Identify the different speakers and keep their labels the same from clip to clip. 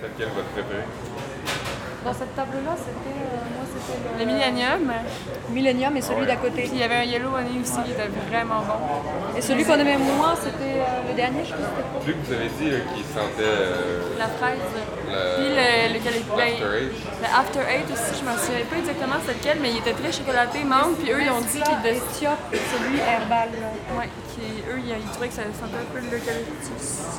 Speaker 1: C'est lequel votre préféré?
Speaker 2: Dans cette table-là, c'était. euh, moi, c'était le.
Speaker 3: Le Millennium.
Speaker 2: Millennium et celui d'à côté.
Speaker 3: Puis il y avait un Yellow Honey aussi qui était vraiment bon.
Speaker 2: Et celui qu'on aimait moins, c'était euh, le dernier, je pense.
Speaker 1: Celui que vous avez dit là, qui sentait euh,
Speaker 3: La fraise.
Speaker 1: le-
Speaker 3: Puis le, lequel ben,
Speaker 1: l'After Eight.
Speaker 3: Le After Eight aussi, je m'en souviens pas exactement c'est lequel, mais il était très chocolaté, menthe, puis eux ils ont dit qu'ils de...
Speaker 2: Éthiopie, celui herbal. là?
Speaker 3: ouais, qui, eux ils, ils trouvaient que ça sentait un peu l'eucalyptus.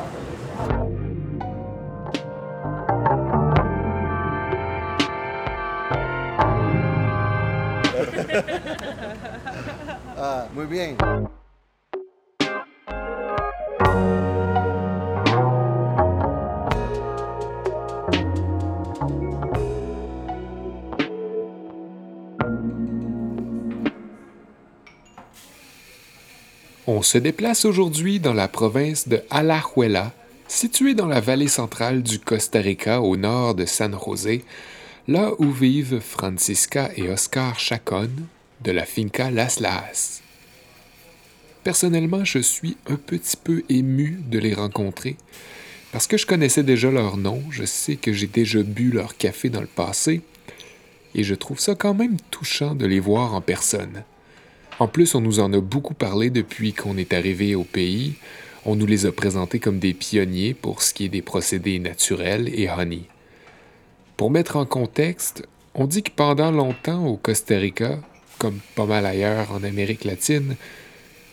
Speaker 4: Ah.
Speaker 5: On se déplace aujourd'hui dans la province de Alajuela, située dans la vallée centrale du Costa Rica au nord de San José, là où vivent Francisca et Oscar Chacon de la finca Las Laas. Personnellement, je suis un petit peu ému de les rencontrer parce que je connaissais déjà leur nom, je sais que j'ai déjà bu leur café dans le passé et je trouve ça quand même touchant de les voir en personne. En plus, on nous en a beaucoup parlé depuis qu'on est arrivé au pays. On nous les a présentés comme des pionniers pour ce qui est des procédés naturels et honey. Pour mettre en contexte, on dit que pendant longtemps au Costa Rica, comme pas mal ailleurs en Amérique latine,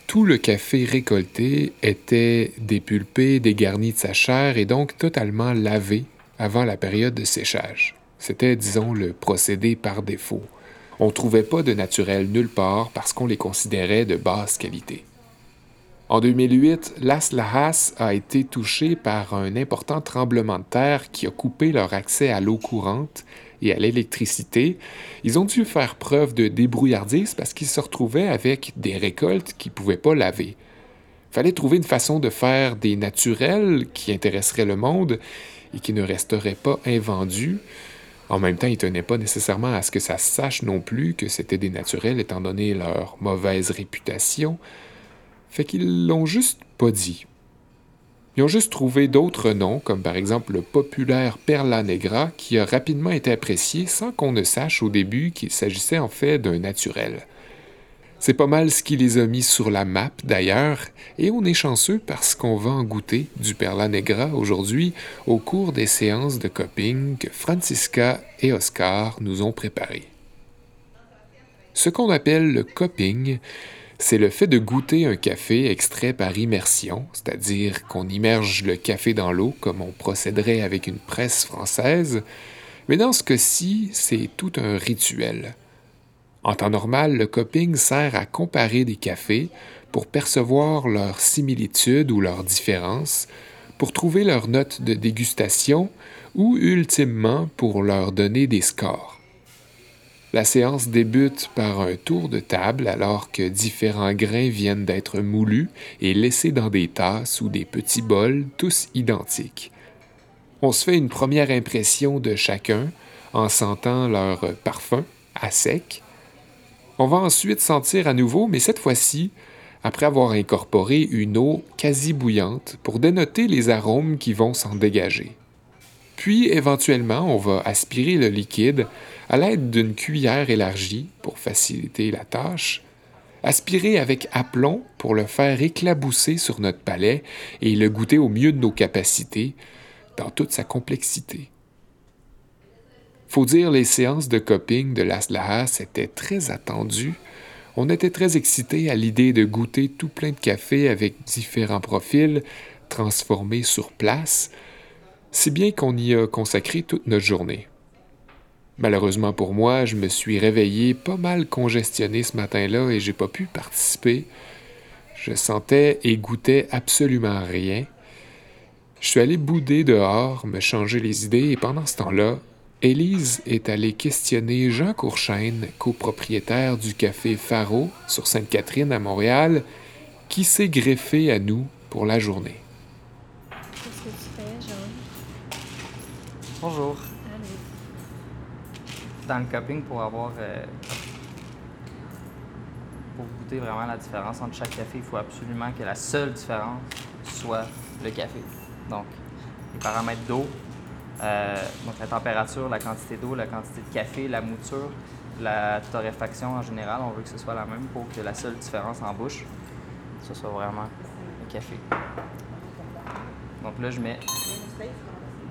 Speaker 5: tout le café récolté était dépulpé, dégarni de sa chair et donc totalement lavé avant la période de séchage. C'était, disons, le procédé par défaut. On ne trouvait pas de naturel nulle part parce qu'on les considérait de basse qualité. En 2008, Las Lajas a été touché par un important tremblement de terre qui a coupé leur accès à l'eau courante et à l'électricité. Ils ont dû faire preuve de débrouillardise parce qu'ils se retrouvaient avec des récoltes qu'ils ne pouvaient pas laver. Fallait trouver une façon de faire des naturels qui intéresseraient le monde et qui ne resteraient pas invendus. En même temps, ils tenaient pas nécessairement à ce que ça sache non plus que c'était des naturels étant donné leur mauvaise réputation. Fait qu'ils l'ont juste pas dit. Ils ont juste trouvé d'autres noms, comme par exemple le populaire Perla Negra, qui a rapidement été apprécié sans qu'on ne sache au début qu'il s'agissait en fait d'un naturel. C'est pas mal ce qui les a mis sur la map d'ailleurs, et on est chanceux parce qu'on va en goûter du Perla Negra aujourd'hui au cours des séances de coping que Francisca et Oscar nous ont préparées. Ce qu'on appelle le coping, c'est le fait de goûter un café extrait par immersion, c'est-à-dire qu'on immerge le café dans l'eau comme on procéderait avec une presse française, mais dans ce cas-ci, c'est tout un rituel. En temps normal, le coping sert à comparer des cafés pour percevoir leurs similitudes ou leurs différences, pour trouver leurs notes de dégustation ou ultimement pour leur donner des scores. La séance débute par un tour de table alors que différents grains viennent d'être moulus et laissés dans des tasses ou des petits bols, tous identiques. On se fait une première impression de chacun en sentant leur parfum à sec. On va ensuite sentir à nouveau, mais cette fois-ci, après avoir incorporé une eau quasi bouillante pour dénoter les arômes qui vont s'en dégager. Puis, éventuellement, on va aspirer le liquide à l'aide d'une cuillère élargie pour faciliter la tâche, aspirer avec aplomb pour le faire éclabousser sur notre palais et le goûter au mieux de nos capacités, dans toute sa complexité. Faut dire, les séances de coping de Las Lajas étaient très attendues. On était très excités à l'idée de goûter tout plein de café avec différents profils, transformés sur place, si bien qu'on y a consacré toute notre journée. Malheureusement pour moi, je me suis réveillé pas mal congestionné ce matin-là et j'ai pas pu participer. Je sentais et goûtais absolument rien. Je suis allé bouder dehors, me changer les idées et pendant ce temps-là, Élise est allée questionner Jean Courchaine, copropriétaire du café Faro sur Sainte-Catherine à Montréal, qui s'est greffé à nous pour la journée.
Speaker 2: Qu'est-ce que tu fais, Jean?
Speaker 6: Bonjour. Dans le cupping, pour avoir. euh, pour goûter vraiment la différence entre chaque café, il faut absolument que la seule différence soit le café. Donc, les paramètres d'eau, Euh, donc la température, la quantité d'eau, la quantité de café, la mouture, la torréfaction en général, on veut que ce soit la même pour que la seule différence en bouche, ce soit vraiment le café. Donc là, je mets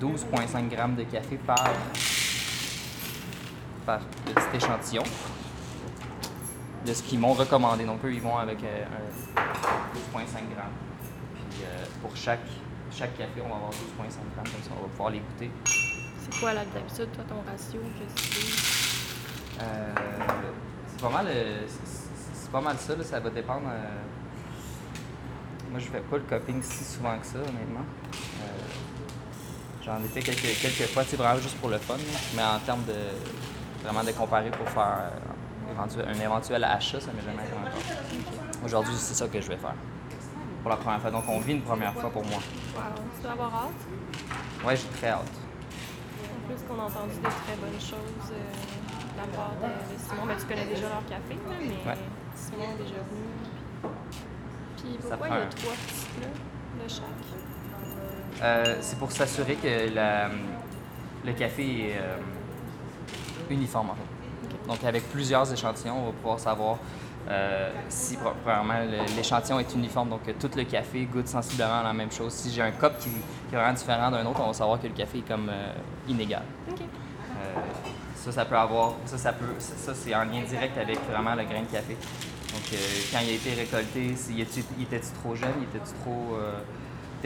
Speaker 6: 12,5 g de café par, par petit échantillon de ce qu'ils m'ont recommandé. Donc eux, ils vont avec euh, un 12,5 g. Puis euh, pour chaque, chaque café, on va avoir 12,5 g, comme ça, on va pouvoir les goûter.
Speaker 3: C'est quoi là d'habitude, toi, ton ratio? Que tu
Speaker 6: Euh, c'est pas mal, euh, c'est- pas mal ça, là, ça va dépendre. Moi, je fais pas le coping si souvent que ça, honnêtement. J'en ai fait quelques, quelques fois, c'est vraiment juste pour le fun, là. mais en termes de vraiment de comparer pour faire euh, un éventuel achat, ça m'est jamais arrivé encore. Aujourd'hui, c'est ça que je vais faire. Pour la première fois. Donc, on vit une première fois pour moi.
Speaker 3: Wow. Tu dois avoir hâte?
Speaker 6: Ouais, j'ai très hâte.
Speaker 3: En plus qu'on a entendu de très bonnes choses euh, de la part de, de Simon. Ben, tu connais déjà leur café, là, mais
Speaker 6: Ouais.
Speaker 3: Simon est déjà venu. Puis
Speaker 6: Ça
Speaker 3: pourquoi il y a trois petits plats de chaque?
Speaker 6: Euh, c'est pour s'assurer que la- le café est euh, uniforme en fait. Donc avec plusieurs échantillons, on va pouvoir savoir euh, si premièrement l'échantillon est uniforme, donc tout le café goûte sensiblement la même chose. Si j'ai un cup qui, qui est vraiment différent d'un autre, on va savoir que le café est comme euh, inégal. Euh, ça, ça peut avoir, ça, ça peut, ça, ça, c'est en lien direct avec vraiment le grain de café. Donc, quand il a été récolté, s'il était, il était trop jeune, il était trop,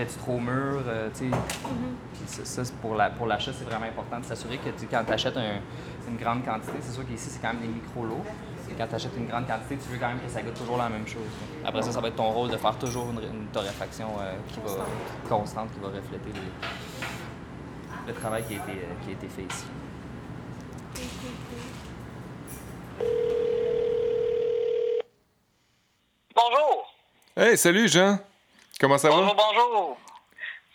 Speaker 6: était trop mûr, euh, tu sais? Ça, pour la, pour l'achat, c'est vraiment important de s'assurer que quand tu achètes une grande quantité, c'est sûr qu'ici c'est quand même des micro-lots. Quand tu achètes une grande quantité, tu veux quand même que ça goûte toujours la même chose. Après ça, ça va être ton rôle de faire toujours une, une torréfaction euh, qui va, constante, qui va refléter les- le travail qui a été, euh, qui a été fait ici.
Speaker 4: Bonjour.
Speaker 7: Hey, salut Jean! Comment ça
Speaker 4: Bonjour,
Speaker 7: va?
Speaker 4: bonjour.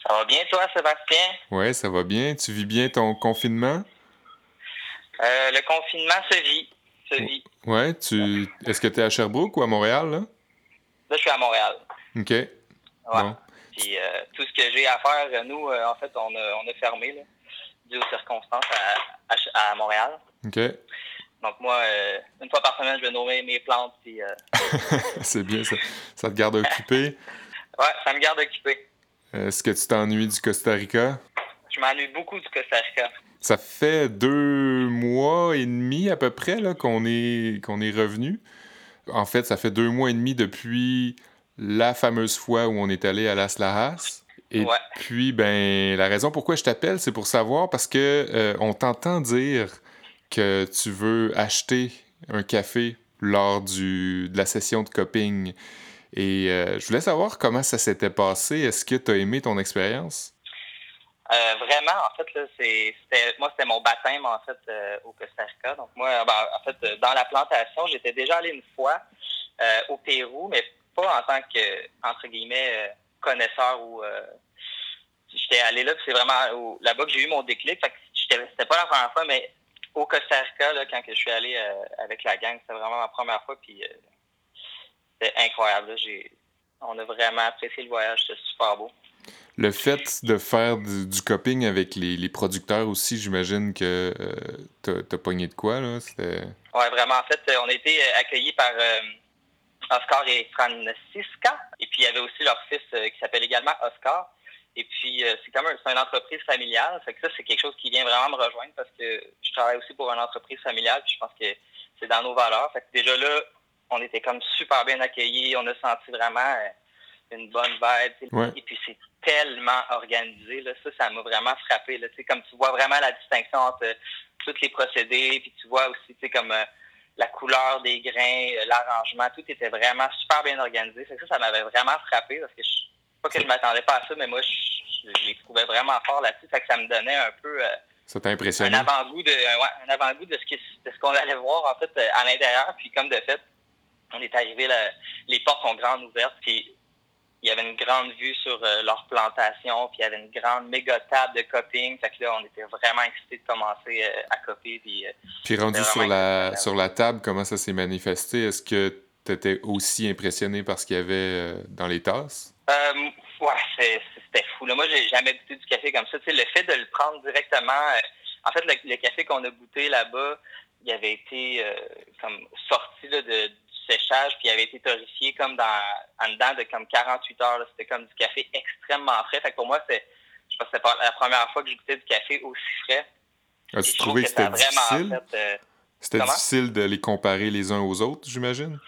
Speaker 4: Ça va bien, toi, Sébastien?
Speaker 7: Ouais, ça va bien. Tu vis bien ton confinement?
Speaker 4: Euh, le confinement se vit. Se vit.
Speaker 7: Ouais, tu. Est-ce que tu es à Sherbrooke ou à Montréal, là?
Speaker 4: Là, je suis à Montréal.
Speaker 7: OK.
Speaker 4: Ouais.
Speaker 7: Bon.
Speaker 4: Puis euh, tout ce que j'ai à faire, euh, nous, euh, en fait, on a, on a fermé, là, dû aux circonstances à, à, à Montréal.
Speaker 7: OK.
Speaker 4: Donc, moi, euh, une fois par semaine, je vais nourrir mes plantes. Euh,
Speaker 7: C'est bien ça. Ça te garde occupé.
Speaker 4: Ouais, ça me garde occupé.
Speaker 7: Est-ce que tu t'ennuies du Costa Rica?
Speaker 4: Je m'ennuie beaucoup du Costa Rica.
Speaker 7: Ça fait deux mois et demi à peu près là, qu'on est, qu'on est revenu. En fait, ça fait deux mois et demi depuis la fameuse fois où on est allé à Las Lajas. Et
Speaker 4: Ouais.
Speaker 7: puis, ben, la raison pourquoi je t'appelle, c'est pour savoir parce que euh, on t'entend dire que tu veux acheter un café lors du, de la session de coping. Et euh, je voulais savoir comment ça s'était passé. Est-ce que tu as aimé ton expérience?
Speaker 4: Euh, vraiment, en fait, là, c'était, moi, c'était mon baptême, en fait, euh, au Costa Rica. Donc, moi, ben, en fait, dans la plantation, j'étais déjà allé une fois au Pérou, mais pas en tant que, entre guillemets, connaisseur ou... j'étais allé là, puis c'est vraiment là-bas que j'ai eu mon déclic. Fait que c'était pas la première fois, mais au Costa Rica, là, quand je suis allé avec la gang, c'était vraiment ma première fois, puis c'était incroyable. on a vraiment apprécié le voyage, c'était super beau.
Speaker 7: Le fait de faire du, du coping avec les, les producteurs aussi, j'imagine que euh, t'as- t'as pogné de quoi, là?
Speaker 4: Oui, vraiment. En fait, on a été euh, accueillis par euh, Oscar et Francisca. Et puis, il y avait aussi leur fils euh, qui s'appelle également Oscar. Et puis, c'est comme c'est une entreprise familiale. Fait que ça, c'est quelque chose qui vient vraiment me rejoindre parce que je travaille aussi pour une entreprise familiale. Puis, je pense que c'est dans nos valeurs. Fait que déjà là, on était comme super bien accueillis. On a senti vraiment euh, une bonne vibe.
Speaker 7: Ouais.
Speaker 4: Et puis, c'est tellement organisé. Là. Ça, ça m'a vraiment frappé. Là. Comme tu vois vraiment la distinction entre euh, tous les procédés. Puis, tu vois aussi tu sais, comme euh, la couleur des grains, euh, l'arrangement. Tout était vraiment super bien organisé. Ça, ça m'avait vraiment frappé parce que je, pas que je m'attendais pas à ça, mais moi, je, je les trouvais vraiment forts là-dessus. Fait que ça me donnait un peu
Speaker 7: Ça t'a
Speaker 4: un
Speaker 7: impressionné?
Speaker 4: avant-goût de, ouais, un avant-goût de ce qui- de ce qu'on allait voir en fait à l'intérieur. Puis comme de fait, on est arrivé, là, les portes sont grandes ouvertes, puis il y avait une grande vue sur euh, leur plantation, puis il y avait une grande méga table de coping. Fait que là, on était vraiment excités de commencer euh, à copier. Puis, euh,
Speaker 7: Puis rendu sur la, sur la table, comment ça s'est manifesté? Est-ce que t'étais aussi impressionné par ce qu'il y avait dans les tasses?
Speaker 4: Ouais, c'était fou. Là. Moi, j'ai jamais goûté du café comme ça. Tu le fait de le prendre directement. en fait, le, le café qu'on a goûté là-bas, il avait été comme sorti là, de, séchage, puis il avait été torréfié comme dans en dedans de comme 48 heures. C'était comme du café extrêmement frais. Fait que pour moi, c'est je pense que c'était la première fois que je goûtais du café aussi frais.
Speaker 7: As-tu trouvé que c'était difficile?
Speaker 4: fait, euh,
Speaker 7: C'était difficile de les comparer les uns aux autres, j'imagine?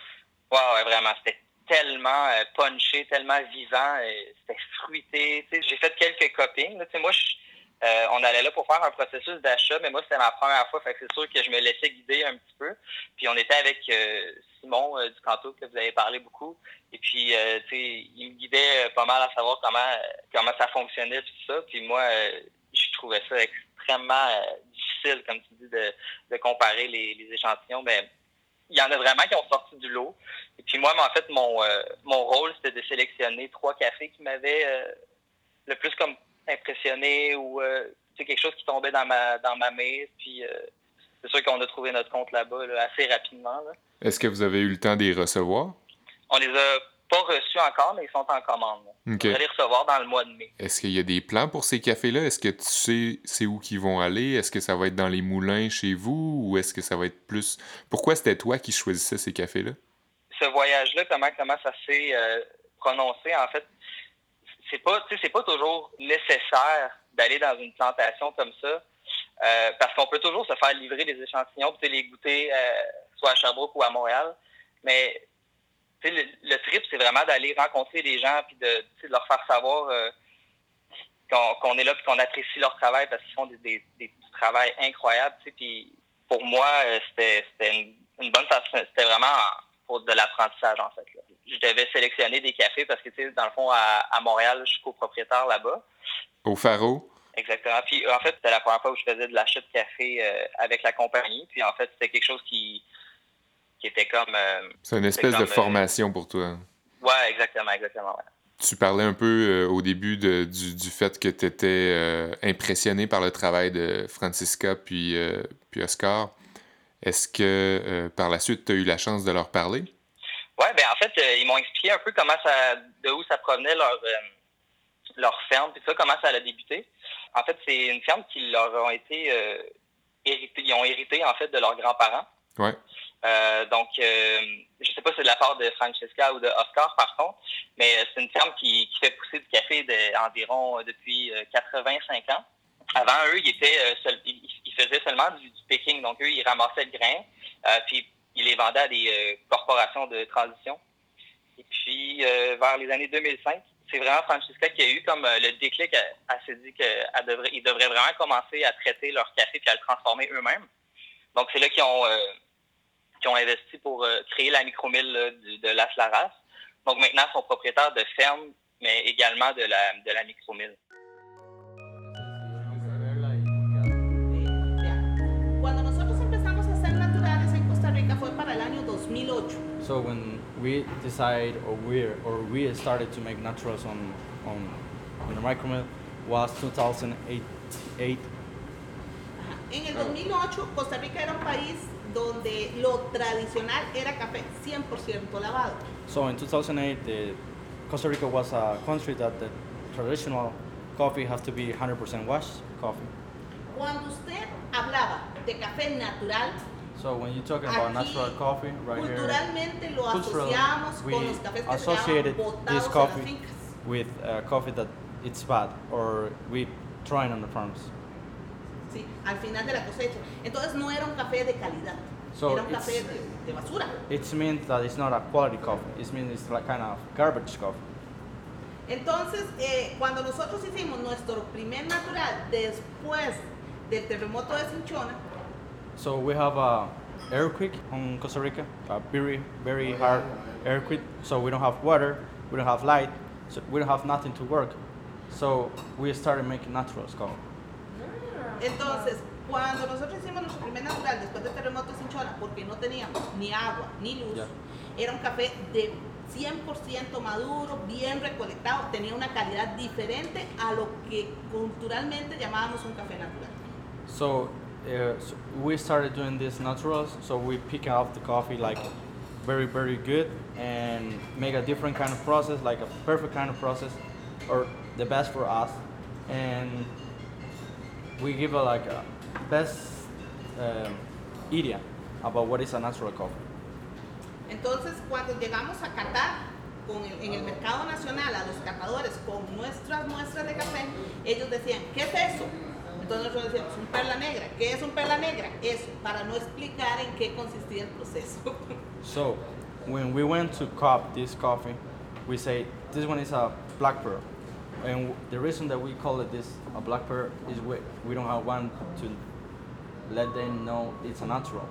Speaker 4: Ouais, ouais, vraiment. C'était tellement euh, punché, tellement vivant. euh, C'était fruité. J'ai fait quelques là. Sais, moi, je- euh, on allait là pour faire un processus d'achat, mais moi, c'était ma première fois. Fait c'est sûr que je me laissais guider un petit peu. Puis on était avec euh, Simon euh, du Canto, que vous avez parlé beaucoup. Et puis, tu sais, il me guidait pas mal à savoir comment, comment ça fonctionnait, tout ça. Puis moi, je trouvais ça extrêmement difficile, comme tu dis, de, de comparer les, les échantillons. Mais il y en a vraiment qui ont sorti du lot. Et puis moi, en fait, mon, mon rôle, c'était de sélectionner trois cafés qui m'avaient le plus comme impressionné ou euh, tu sais, quelque chose qui tombait dans ma dans ma mise. Puis euh, c'est sûr qu'on a trouvé notre compte là-bas là, assez rapidement. là.
Speaker 7: Est-ce que vous avez eu le temps d'y recevoir?
Speaker 4: On les a pas reçus encore, mais ils sont en commande. On va les recevoir dans le mois de mai.
Speaker 7: Est-ce qu'il y a des plans pour ces cafés-là? Est-ce que tu sais c'est où qu'ils vont aller? Est-ce que ça va être dans les moulins chez vous ou est-ce que ça va être plus... Pourquoi c'était toi qui choisissais ces cafés-là?
Speaker 4: ce voyage-là, comment, comment ça s'est euh, prononcé, en fait, c'est pas, c'est pas toujours nécessaire d'aller dans une plantation comme ça, euh, parce qu'on peut toujours se faire livrer des échantillons, sais, les goûter euh, soit à Sherbrooke ou à Montréal, mais le, le trip, c'est vraiment d'aller rencontrer des gens, puis de, leur faire savoir euh, qu'on est là, puis qu'on apprécie leur travail, parce qu'ils font des, des, des puis pour moi, c'était une, une bonne façon, c'était vraiment pour de l'apprentissage, en fait. Je devais sélectionner des cafés parce que, tu sais, dans le fond, à, à Montréal, je suis copropriétaire là-bas.
Speaker 7: Au Faro?
Speaker 4: Exactement. Puis, en fait, c'était la première fois où je faisais de l'achat de café euh, avec la compagnie. Puis, en fait, c'était quelque chose qui, qui était comme... euh,
Speaker 7: C'est une espèce de
Speaker 4: comme, euh,
Speaker 7: formation pour toi.
Speaker 4: ouais, exactement, exactement. ouais.
Speaker 7: Tu parlais un peu euh, au début de- du, du fait que tu étais impressionné par le travail de Francisca puis, euh, puis Oscar. Est-ce que euh, par la suite, tu as eu la chance de leur parler?
Speaker 4: Ouais, ben en fait, euh, ils m'ont expliqué un peu comment ça, de où ça provenait leur euh, leur ferme, puis ça, comment ça a débuté. En fait, c'est une ferme qui leur ont été euh, héritée, ils ont hérité en fait de leurs grands-parents.
Speaker 7: Ouais.
Speaker 4: Euh, donc, euh, je sais pas si c'est de la part de Francesca ou de Oscar, par contre, mais c'est une ferme qui, qui fait pousser du café de, environ depuis euh, 85 ans. Avant, eux, ils étaient euh, seul- ils, ils faisaient seulement du, du picking. Donc, eux, ils ramassaient le grain, euh, puis ils les vendaient à des euh, corporations de transition. Et puis, euh, vers les années 2005, c'est vraiment Francesca qui a eu comme euh, le déclic. Elle, s'est dit qu'ils devraient, ils devraient vraiment commencer à traiter leur café puis à le transformer eux-mêmes. Donc, c'est là qu'ils ont, ont investi pour créer la micromille de Las Laras. Donc, maintenant, ils sont propriétaires de fermes, mais également de la, de la micromille.
Speaker 8: So when we decide or we or we started to make naturals on on on the micromill was 2008. Eight.
Speaker 9: Ajá. En el 2008 Costa Rica era un país donde lo tradicional era café 100% lavado.
Speaker 8: So in 2008, the Costa Rica was a country that the traditional coffee has to be 100% washed coffee.
Speaker 9: Cuando usted hablaba de café natural,
Speaker 8: So when you're talking about
Speaker 9: aquí
Speaker 8: natural coffee right here,
Speaker 9: culturalmente lo
Speaker 8: culturally,
Speaker 9: asociamos
Speaker 8: we
Speaker 9: con los cafés que
Speaker 8: associated this coffee
Speaker 9: fincas.
Speaker 8: with uh, coffee that it's bad or we trying on the farms.
Speaker 9: Sí, al final de la cosecha. Entonces no era un café de calidad,
Speaker 8: So
Speaker 9: era un
Speaker 8: it's-
Speaker 9: café de, de basura.
Speaker 8: It means that it's not a quality coffee. It means it's like kind of garbage coffee.
Speaker 9: Entonces, eh, cuando nosotros hicimos nuestro primer natural después del terremoto de Cinchona,
Speaker 8: So we have a earthquake on Costa Rica, a very very oh, hard earthquake. So we don't have water, we don't have light, so we don't have nothing to work. So we started making naturals coffee.
Speaker 9: entonces, cuando nosotros hicimos nuestro primer natural después del terremoto de Cinchona, porque no teníamos ni agua ni luz,
Speaker 8: Ya.
Speaker 9: era un café de 100% maduro, bien recolectado, tenía una calidad diferente a lo que culturalmente llamábamos un café natural.
Speaker 8: So, uh, so we started doing these naturals. So we pick out the coffee like very very good and make a different kind of process, like a perfect kind of process, or the best for us, and we give a like a best um, idea about what is a natural coffee.
Speaker 9: Entonces, cuando llegamos a catar con el- en el mercado nacional a los catadores con nuestras muestras de café, ellos decían, ¿qué es eso? Entonces nosotros decíamos, un perla negra. ¿Qué es un perla negra? Eso, para no explicar en qué consistía el proceso.
Speaker 8: So, when we went to cup this coffee, we say this one is a black pearl, and the reason that we call it this a black pearl is we, we don't have one to let them know it's a natural,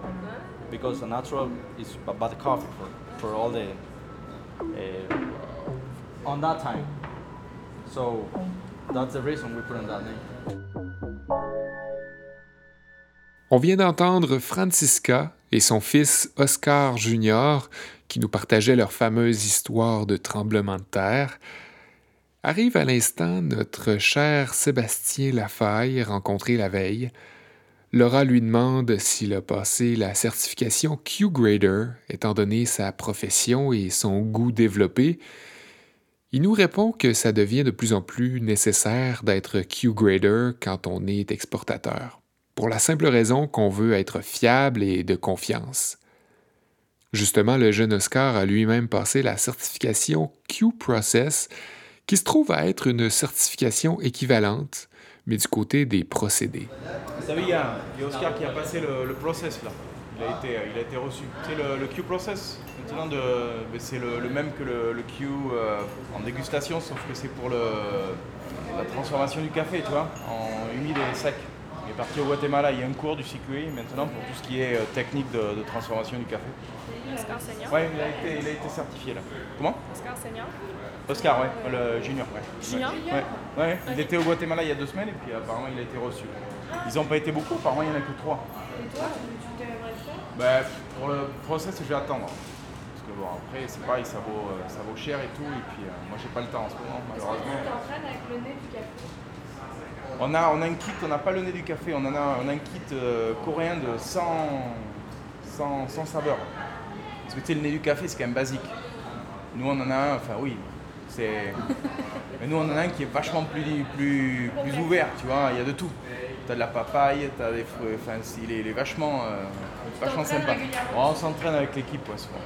Speaker 8: because a natural is about the coffee for, for all the uh, on that time. So that's the reason we put in that name.
Speaker 5: On vient d'entendre Francisca et son fils Oscar Jr., qui nous partageaient leur fameuse histoire de tremblement de terre. Arrive à l'instant notre cher Sébastien Lafaille, rencontré la veille. Laura lui demande s'il a passé la certification Q-Grader, étant donné sa profession et son goût développé. Il nous répond que ça devient de plus en plus nécessaire d'être Q-Grader quand on est exportateur pour la simple raison qu'on veut être fiable et de confiance. Justement, le jeune Oscar a lui-même passé la certification Q-Process, qui se trouve à être une certification équivalente, mais du côté des procédés.
Speaker 10: Vous savez, il y a, Oscar qui a passé le, process là. Il a été, il a été reçu. C'est le, le Q process. Maintenant, de, ben, c'est le, même que le, Q euh, en dégustation, sauf que c'est pour la transformation du café, tu vois, en humide et sec. Est parti au Guatemala, il y a un cours du CQA maintenant pour tout ce qui est euh, technique de, de transformation du café.
Speaker 3: Oscar Senior.
Speaker 10: Ouais, il a été, il a été certifié là. Comment?
Speaker 3: Oscar Senior.
Speaker 10: Oscar, ouais, le junior, ouais.
Speaker 3: Junior?
Speaker 10: Ouais, ouais. Il était au Guatemala il y a deux semaines et puis apparemment il a été reçu. Ils n'ont pas été beaucoup, apparemment il n'y en a que trois.
Speaker 2: Et toi, tu t'aimerais faire?
Speaker 10: Bah, pour le process, je vais attendre. Parce que bon, après, c'est pareil, ça vaut, euh, ça vaut cher et tout. Et puis, euh, moi, j'ai pas le temps en ce moment,
Speaker 2: que tu
Speaker 10: malheureusement.
Speaker 2: t'entraînes avec le nez du café?
Speaker 10: On a, on a un kit, on n'a pas le nez du café, on en a, on a un kit euh, coréen de 100, 100, 100 saveurs. Parce que tu sais, le nez du café, c'est quand même basique. Nous, on en a un, enfin oui, c'est. Mais nous, on en a un qui est vachement plus, plus, plus ouvert, tu vois, il y a de tout. T'as de la papaye, t'as des fruits, enfin, il est, il est vachement, euh, vachement sympa. on s'entraîne avec l'équipe, ouais, souvent.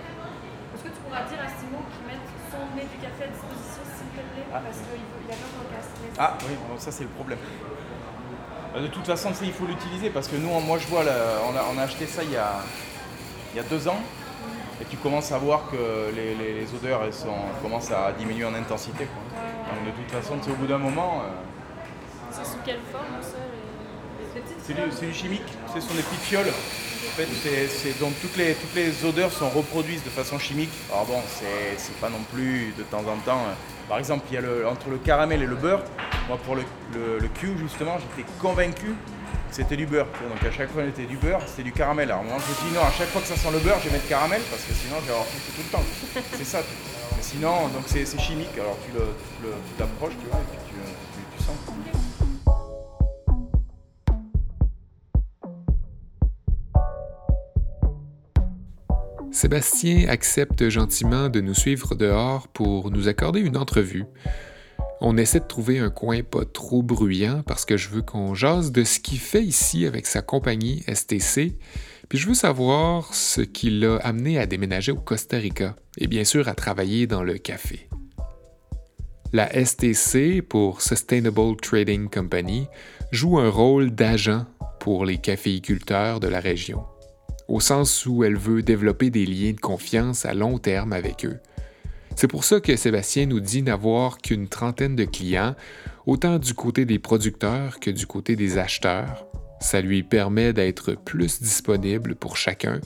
Speaker 2: Est-ce que tu pourras dire à Simon qu'il mette son nez du café à disposition, s'il te plaît?
Speaker 10: Ah.
Speaker 2: Parce qu'il veut- il a peur qu'on le casse.
Speaker 10: Ah oui, bon, ça c'est le problème. Euh, De toute façon, il faut l'utiliser parce que nous, moi je vois, là, on, a, on a acheté ça il y a, il y a deux ans et tu commences à voir que les, les- les odeurs elles sont, commencent à diminuer en intensité. quoi. Donc de toute façon, sais, au bout d'un moment, euh,
Speaker 3: C'est sous quelle forme ça les-
Speaker 10: c'est du, c'est du chimique, ce sont des petites fioles. En fait, c'est, c'est- donc toutes les, toutes les odeurs sont reproduites de façon chimique. Alors bon, c'est, c'est pas non plus de temps en temps. euh, Par exemple, il y a le, entre le caramel et le beurre. Moi, pour le, le, Q, justement, j'étais convaincu que c'était du beurre. Donc à chaque fois, c'était du beurre, c'était du caramel. Alors moi, je dis non, à chaque fois que ça sent le beurre, je vais mettre caramel parce que sinon, je vais avoir tout, tout le temps. C'est ça. Mais sinon, donc c'est, chimique. Alors tu, le, tu, tu t'approches, tu vois, et puis tu sens.
Speaker 5: Sébastien accepte gentiment de nous suivre dehors pour nous accorder une entrevue. On essaie de trouver un coin pas trop bruyant parce que je veux qu'on jase de ce qu'il fait ici avec sa compagnie STC, puis je veux savoir ce qui l'a amené à déménager au Costa Rica et bien sûr à travailler dans le café. La STC, pour Sustainable Trading Company, joue un rôle d'agent pour les caféiculteurs de la région au sens où elle veut développer des liens de confiance à long terme avec eux. C'est pour ça que Sébastien nous dit n'avoir qu'une trentaine de clients, autant du côté des producteurs que du côté des acheteurs. Ça lui permet d'être plus disponible pour chacun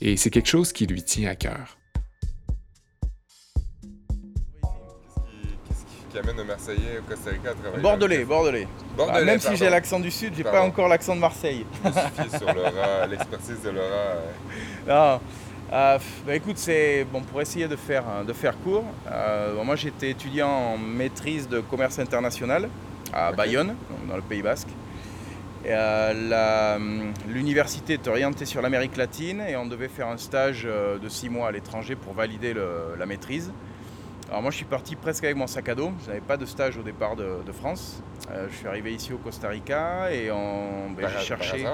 Speaker 5: et c'est quelque chose qui lui tient à cœur.
Speaker 1: Qu'est-ce qui, qui amène un Marseillais au Costa Rica à travailler
Speaker 10: Bordelais, bordelais.
Speaker 1: Bordelais,
Speaker 10: Ah, même si j'ai l'accent du sud, j'ai pas encore l'accent de Marseille.
Speaker 1: Je sur l'expertise de Laura. euh,
Speaker 10: Ah, euh, bah écoute, c'est bon pour essayer de faire de faire court. euh, bon, moi, j'étais étudiant en maîtrise de commerce international à Bayonne, dans le Pays Basque. Euh, la- L'université est orientée sur l'Amérique latine et on devait faire un stage euh, de six mois à l'étranger pour valider le- la maîtrise. Alors moi je suis parti presque avec mon sac à dos, je n'avais pas de stage au départ de, de France. Euh, je suis arrivé ici au Costa Rica et on, ben, j'ai cherché...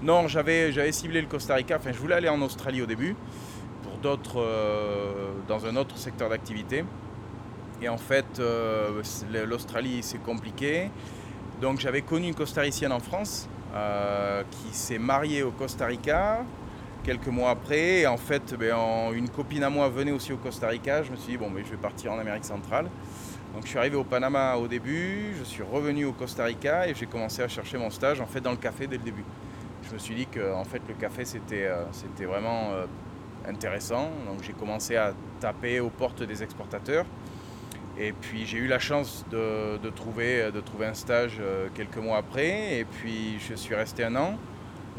Speaker 10: Non, j'avais, j'avais ciblé le Costa Rica, enfin je voulais aller en Australie au début, pour d'autres, euh, dans un autre secteur d'activité. Et en fait, euh, l'Australie c'est compliqué. Donc j'avais connu une costaricienne en France qui s'est mariée au Costa Rica quelques mois après. En fait, ben, en- une copine à moi venait aussi au Costa Rica. Je me suis dit, bon, mais je vais partir en Amérique centrale. Donc je suis arrivé au Panama au début, je suis revenu au Costa Rica et j'ai commencé à chercher mon stage en fait dans le café dès le début. Je me suis dit que en fait le café c'était euh, vraiment euh, intéressant. Donc j'ai commencé à taper aux portes des exportateurs. Et puis j'ai eu la chance de, de trouver, de trouver un stage euh, quelques mois après. Et puis je suis resté un an.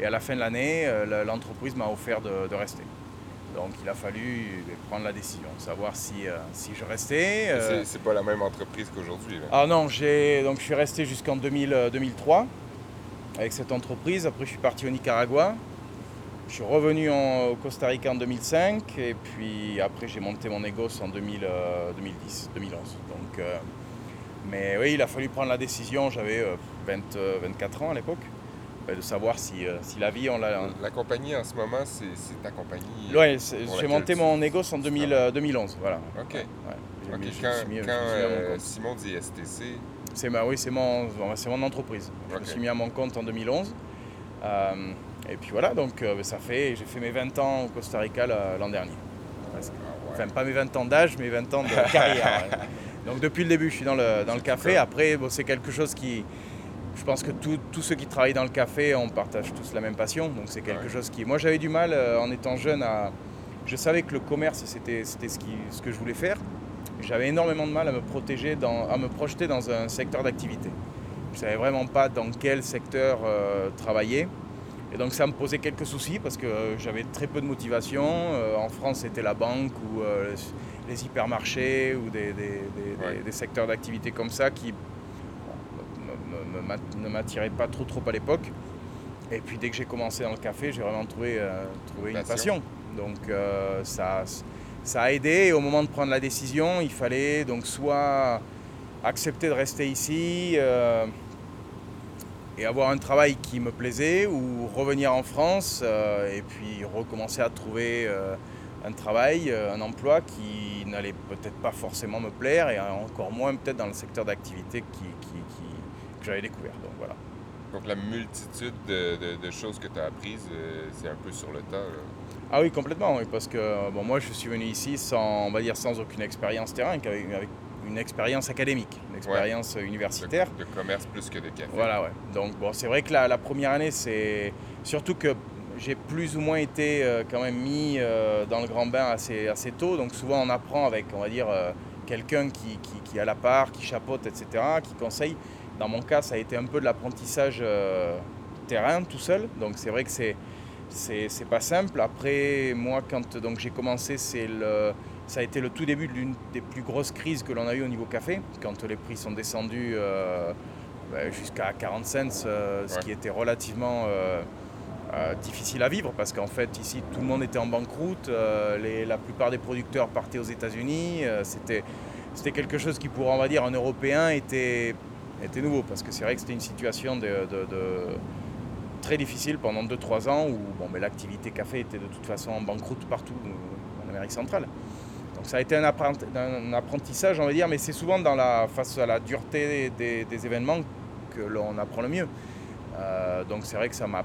Speaker 10: Et à la fin de l'année, euh, l'entreprise m'a offert de, de rester. Donc il a fallu euh, prendre la décision, savoir si, euh, si je restais. euh,
Speaker 1: C'est- pas la même entreprise qu'aujourd'hui.
Speaker 10: ah non, donc je suis resté jusqu'en 2000, euh, 2003 avec cette entreprise. Après, je suis parti au Nicaragua. Je suis revenu en- au Costa Rica en 2005 et puis après j'ai monté mon négoce en 2000, euh, 2010, 2011. Donc, mais oui, il a fallu prendre la décision. J'avais euh, 20, euh, 24 ans à l'époque, euh, de savoir si, euh, si la vie on l'a.
Speaker 1: La compagnie en ce moment, c'est c'est ta compagnie.
Speaker 10: Ouais, c'est-
Speaker 1: pour
Speaker 10: j'ai monté
Speaker 1: tu-
Speaker 10: mon négoce en 2000, euh, 2011, voilà.
Speaker 1: Ok.
Speaker 10: Ouais. Je
Speaker 1: Ok,
Speaker 10: me suis
Speaker 1: quand,
Speaker 10: mis-
Speaker 1: quand,
Speaker 10: mis mon
Speaker 1: euh. Simon dit STC,
Speaker 10: C'est ma, oui, c'est mon, c'est mon entreprise. Je me suis mis à mon compte en 2011. Euh, et puis voilà, donc euh, ça fait, j'ai fait mes 20 ans au Costa Rica la- l'an dernier. presque. Enfin, pas mes 20 ans d'âge, mais 20 ans de carrière. Donc depuis le début, je suis dans le, dans le café. Après, bon, c'est quelque chose qui... Je pense que tous ceux qui travaillent dans le café, on partage tous la même passion. Donc c'est quelque
Speaker 1: Ouais.
Speaker 10: chose qui... Moi, j'avais du mal, euh, en étant jeune, à... Je savais que le commerce, c'était ce, qui, ce que je voulais faire. J'avais énormément de mal à me protéger, dans, à me projeter dans un secteur d'activité. Je ne savais vraiment pas dans quel secteur euh, travailler. Et donc ça me posait quelques soucis parce que euh, j'avais très peu de motivation. Euh, en France, c'était la banque ou les hypermarchés ou des, des- des- des-
Speaker 1: Ouais.
Speaker 10: des secteurs d'activité comme ça qui bon, me- me- me mat- ne m'attiraient pas trop trop à l'époque. Et puis dès que j'ai commencé dans le café, j'ai vraiment trouvé, euh, trouvé une
Speaker 1: Passion.
Speaker 10: Donc euh, ça, ça a aidé. Et au moment de prendre la décision, il fallait donc soit accepter de rester ici euh, et avoir un travail qui me plaisait ou revenir en France et puis recommencer à trouver un travail, un emploi qui n'allait peut-être pas forcément me plaire et encore moins peut-être dans le secteur d'activité qui, qui- qui- que j'avais découvert. Donc voilà.
Speaker 1: donc la multitude de, de- de choses que tu as apprises, euh, c'est un peu sur le tas. là.
Speaker 10: Ah oui, complètement, oui, parce que bon, moi je suis venu ici sans, on va dire, sans aucune expérience terrain, avec une expérience académique, une expérience universitaire.
Speaker 1: De, de commerce plus que de café.
Speaker 10: Voilà, ouais. Donc bon, c'est vrai que la, la première année, c'est surtout que j'ai plus ou moins été euh, quand même mis euh, dans le grand bain assez, assez tôt. Donc souvent on apprend avec, on va dire, euh, quelqu'un qui, qui, qui a la part, qui chapeaute, etc., qui conseille. Dans mon cas, ça a été un peu de l'apprentissage euh, terrain tout seul. Donc c'est vrai que c'est c'est c'est pas simple. Après, moi, quand donc j'ai commencé, c'est le, ça a été le tout début d'une des plus grosses crises que l'on a eu au niveau café, quand les prix sont descendus euh, ben, jusqu'à 40 cents, euh, ce qui était relativement difficile à vivre parce qu'en fait ici tout le monde était en banqueroute, les- la plupart des producteurs partaient aux États-Unis. c'était c'était quelque chose qui pour on va dire un Européen était était nouveau parce que c'est vrai que c'était une situation de, très difficile pendant 2-3 ans où bon, mais l'activité café était de toute façon en banqueroute partout euh, en Amérique centrale. Donc ça a été un, apprenti- un apprentissage, on va dire, mais c'est souvent dans la, face à la dureté des, événements que l'on apprend le mieux. Euh, donc c'est vrai que ça m'a,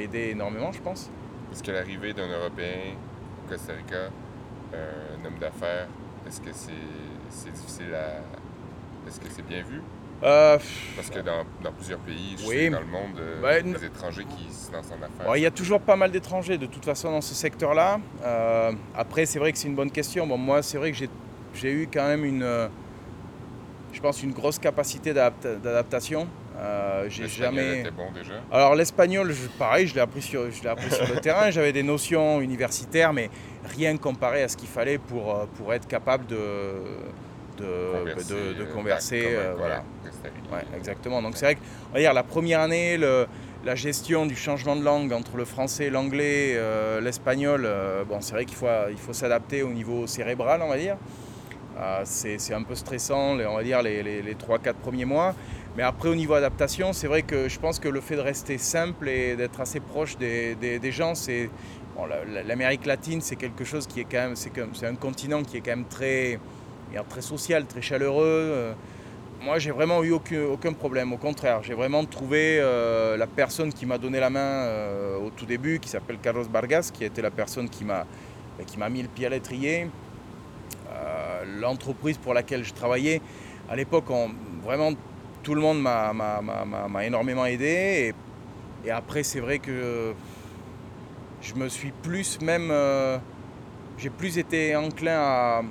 Speaker 10: aidé énormément, je pense.
Speaker 1: Est-ce que l'arrivée d'un Européen au Costa Rica, euh, un homme d'affaires, est-ce que c'est c'est difficile à. Est-ce que c'est bien vu?
Speaker 10: Euh,
Speaker 1: Parce que dans, dans plusieurs pays, je
Speaker 10: Oui.
Speaker 1: sais, dans le monde, euh,
Speaker 10: Ben,
Speaker 1: des étrangers qui se lancent en affaires.
Speaker 10: Il y a toujours pas mal d'étrangers de toute façon dans ce secteur-là. Euh, après, c'est vrai que c'est une bonne question. Bon, moi, c'est vrai que j'ai, eu quand même une, euh, je pense, une grosse capacité d'adapta- d'adaptation. Euh, j'ai jamais.
Speaker 1: était bon déjà.
Speaker 10: Alors l'espagnol, pareil, je l'ai appris sur, je appris sur le terrain. J'avais des notions universitaires, mais rien comparé à ce qu'il fallait pour, euh, pour être capable de, de,
Speaker 1: Converser,
Speaker 10: de- voilà. Ouais, exactement. Donc c'est vrai que, on va dire, la première année, le- la gestion du changement de langue entre le français, l'anglais, euh, l'espagnol, euh, bon, c'est vrai qu'il faut, il faut s'adapter au niveau cérébral, on va dire. Euh, c'est un peu stressant, on va dire, les, les, 3-4 premiers mois. Mais après, au niveau adaptation, c'est vrai que je pense que le fait de rester simple et d'être assez proche des, des, gens, c'est. L'Amérique latine, c'est quelque chose qui est quand même. C'est un continent qui est quand même très, très social, très chaleureux. Euh, moi, j'ai vraiment eu aucun, problème. Au contraire, j'ai vraiment trouvé euh, la personne qui m'a donné la main au tout début, qui s'appelle Carlos Vargas, qui été la personne qui m'a mis le pied à l'étrier. Euh, l'entreprise pour laquelle je travaillais, à l'époque, vraiment tout le monde m'a énormément aidé. Et, après, c'est vrai que je me suis plus même. J'ai plus été enclin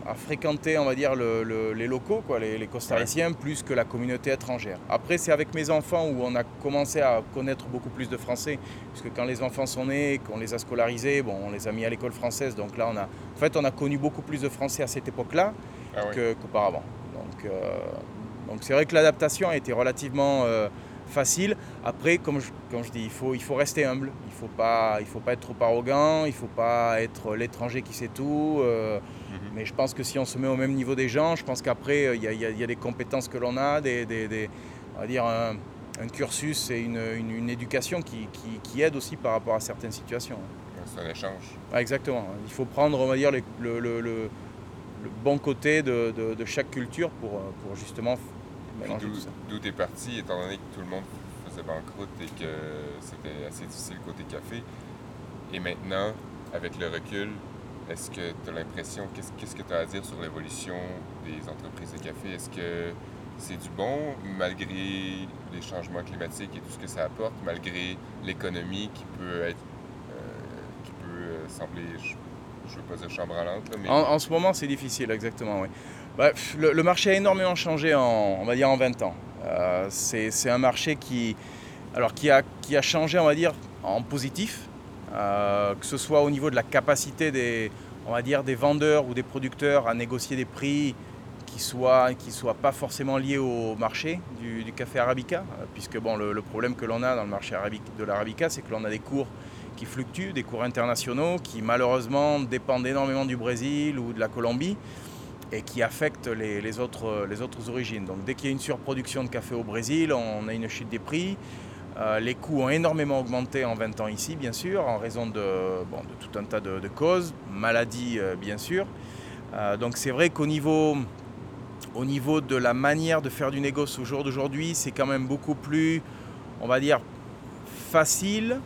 Speaker 10: à, fréquenter, on va dire, les locaux, quoi, les, costariciens, plus que la communauté étrangère. Après, c'est avec mes enfants où on a commencé à connaître beaucoup plus de français, puisque quand les enfants sont nés, qu'on les a scolarisés, bon, on les a mis à l'école française, donc là, on a, en fait, on a connu beaucoup plus de français à cette époque-là ah qu'auparavant. donc, euh, donc c'est vrai que l'adaptation a été relativement euh, facile. Après, comme je, je dis, il faut, il faut rester humble. Il ne faut, pas, il faut pas être trop arrogant. Il ne faut pas être l'étranger qui sait tout. Euh, mhm. Mais je pense que si on se met au même niveau des gens, je pense qu'après, il y, y, a des compétences que l'on a, des, des, on va dire un, cursus et une, une, éducation qui, qui, qui, aide aussi par rapport à certaines situations.
Speaker 1: C'est un échange.
Speaker 10: exactement. Il faut prendre, on va dire, le, le, le, le bon côté de, de, de, chaque culture pour, pour justement
Speaker 1: D'où tu es parti, étant donné que tout le monde faisait banqueroute et que c'était assez difficile côté café. Et maintenant, avec le recul, est-ce que tu as l'impression, qu'est-ce que tu as à dire sur l'évolution des entreprises de café? Est-ce que c'est du bon malgré les changements climatiques et tout ce que ça apporte, malgré l'économie qui peut être, euh, qui peut euh, sembler, je ne veux pas dire chambranlante, mais...
Speaker 10: En, en ce moment, c'est difficile, exactement, oui. Bah, le, marché a énormément changé en, on va dire, en 20 ans. Euh, c'est un marché qui, a, changé, on va dire, en positif, euh, que ce soit au niveau de la capacité des, vendeurs ou des producteurs à négocier des prix qui ne soient pas forcément liés au marché du, café arabica, euh, puisque bon, le, problème que l'on a dans le marché de l'arabica, c'est que l'on a des cours qui fluctuent, des cours internationaux qui malheureusement dépendent énormément du Brésil ou de la Colombie et qui affecte les, autres, les autres origines. Donc dès qu'il y a une surproduction de café au Brésil, on a une chute des prix. Euh, les coûts ont énormément augmenté en 20 ans ici, bien sûr, en raison de, bon, de tout un tas de, causes, maladies, euh, bien sûr. Euh, donc c'est vrai qu'au niveau, au niveau de la manière de faire du négoce au jour d'aujourd'hui, c'est quand même beaucoup plus, on va dire, facile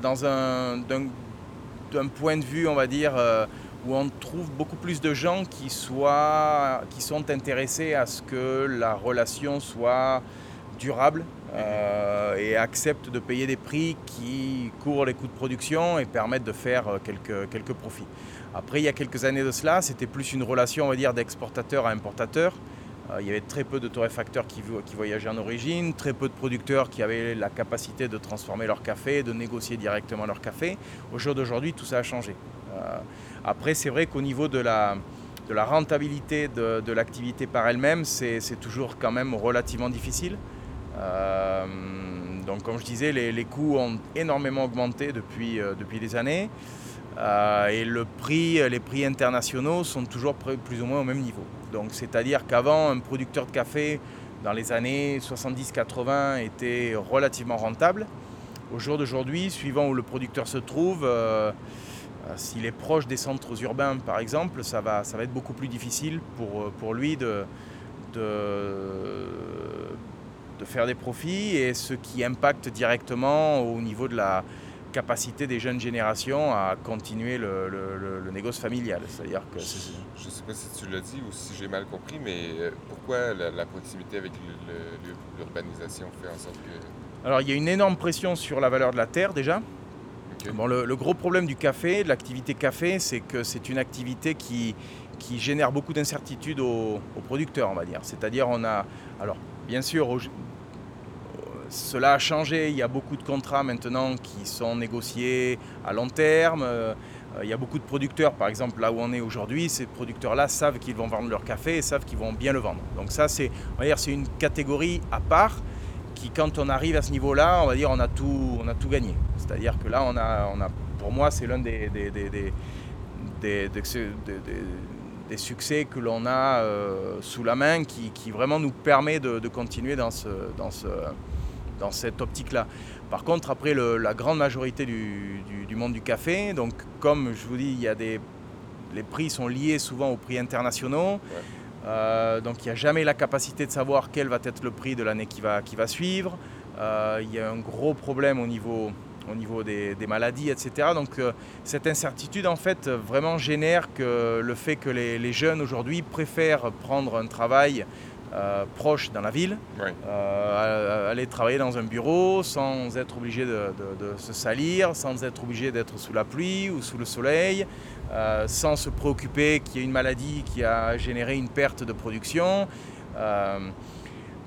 Speaker 10: dans un, d'un point de vue, on va dire, où on trouve beaucoup plus de gens qui, soient, qui sont intéressés à ce que la relation soit durable euh, et acceptent de payer des prix qui courent les coûts de production et permettent de faire euh, quelques, quelques profits. Après, il y a quelques années de cela, c'était plus une relation, on va dire, d'exportateur à importateur. Euh, il y avait très peu de torréfacteurs qui, qui voyageaient en origine, très peu de producteurs qui avaient la capacité de transformer leur café, de négocier directement leur café. Au jour d'aujourd'hui, tout ça a changé. Après, c'est vrai qu'au niveau de la, rentabilité de, l'activité par elle-même, c'est toujours quand même relativement difficile. Euh, donc, comme je disais, les, coûts ont énormément augmenté depuis, euh, des années. Euh, et les prix internationaux sont toujours plus ou moins au même niveau. Donc, c'est-à-dire qu'avant, un producteur de café, dans les années 70-80, était relativement rentable. Au jour d'aujourd'hui, suivant où le producteur se trouve, s'il est proche des centres urbains, par exemple, ça va, ça va être beaucoup plus difficile pour, euh, pour lui de, de, de, faire des profits et ce qui impacte directement au niveau de la capacité des jeunes générations à continuer le, le, négoce familial. C'est-à-dire que
Speaker 1: je ne sais pas si tu l'as dit ou si j'ai mal compris, mais euh, pourquoi la, la proximité avec l'urbanisation fait en sorte que...
Speaker 10: Alors il y a une énorme pression sur la valeur de la terre déjà. Bon, le, gros problème du café, de l'activité café, c'est que c'est une activité qui, qui génère beaucoup d'incertitudes aux, producteurs, on va dire. C'est-à-dire, on a. Alors, bien sûr, cela a changé. Il y a beaucoup de contrats maintenant qui sont négociés à long terme. Euh, il y a beaucoup de producteurs, par exemple, là où on est aujourd'hui, ces producteurs-là savent qu'ils vont vendre leur café et savent qu'ils vont bien le vendre. Donc ça, c'est, on va dire, c'est une catégorie à part quand on arrive à ce niveau-là, on va dire, on a tout, on a tout gagné. C'est-à-dire que là, on a, on a, pour moi, c'est l'un des, des, succès que l'on a euh, sous la main qui, vraiment nous permet de, continuer dans, ce, dans, ce, dans cette optique-là. Par contre, après, le- la grande majorité du monde du café, donc comme je vous dis, il y a des, les prix sont liés souvent aux prix internationaux. Euh, donc il n'y a jamais la capacité de savoir quel va être le prix de l'année qui va, qui va suivre. Euh, il y a un gros problème au niveau, au niveau des, des maladies, etc. Donc euh, cette incertitude en fait vraiment génère que le fait que les, les jeunes aujourd'hui préfèrent prendre un travail proche dans la ville, aller travailler dans un bureau sans être obligé de, de- de se salir, sans être obligé d'être sous la pluie ou sous le soleil, euh, sans se préoccuper qu'il y ait une maladie qui a généré une perte de production. Euh,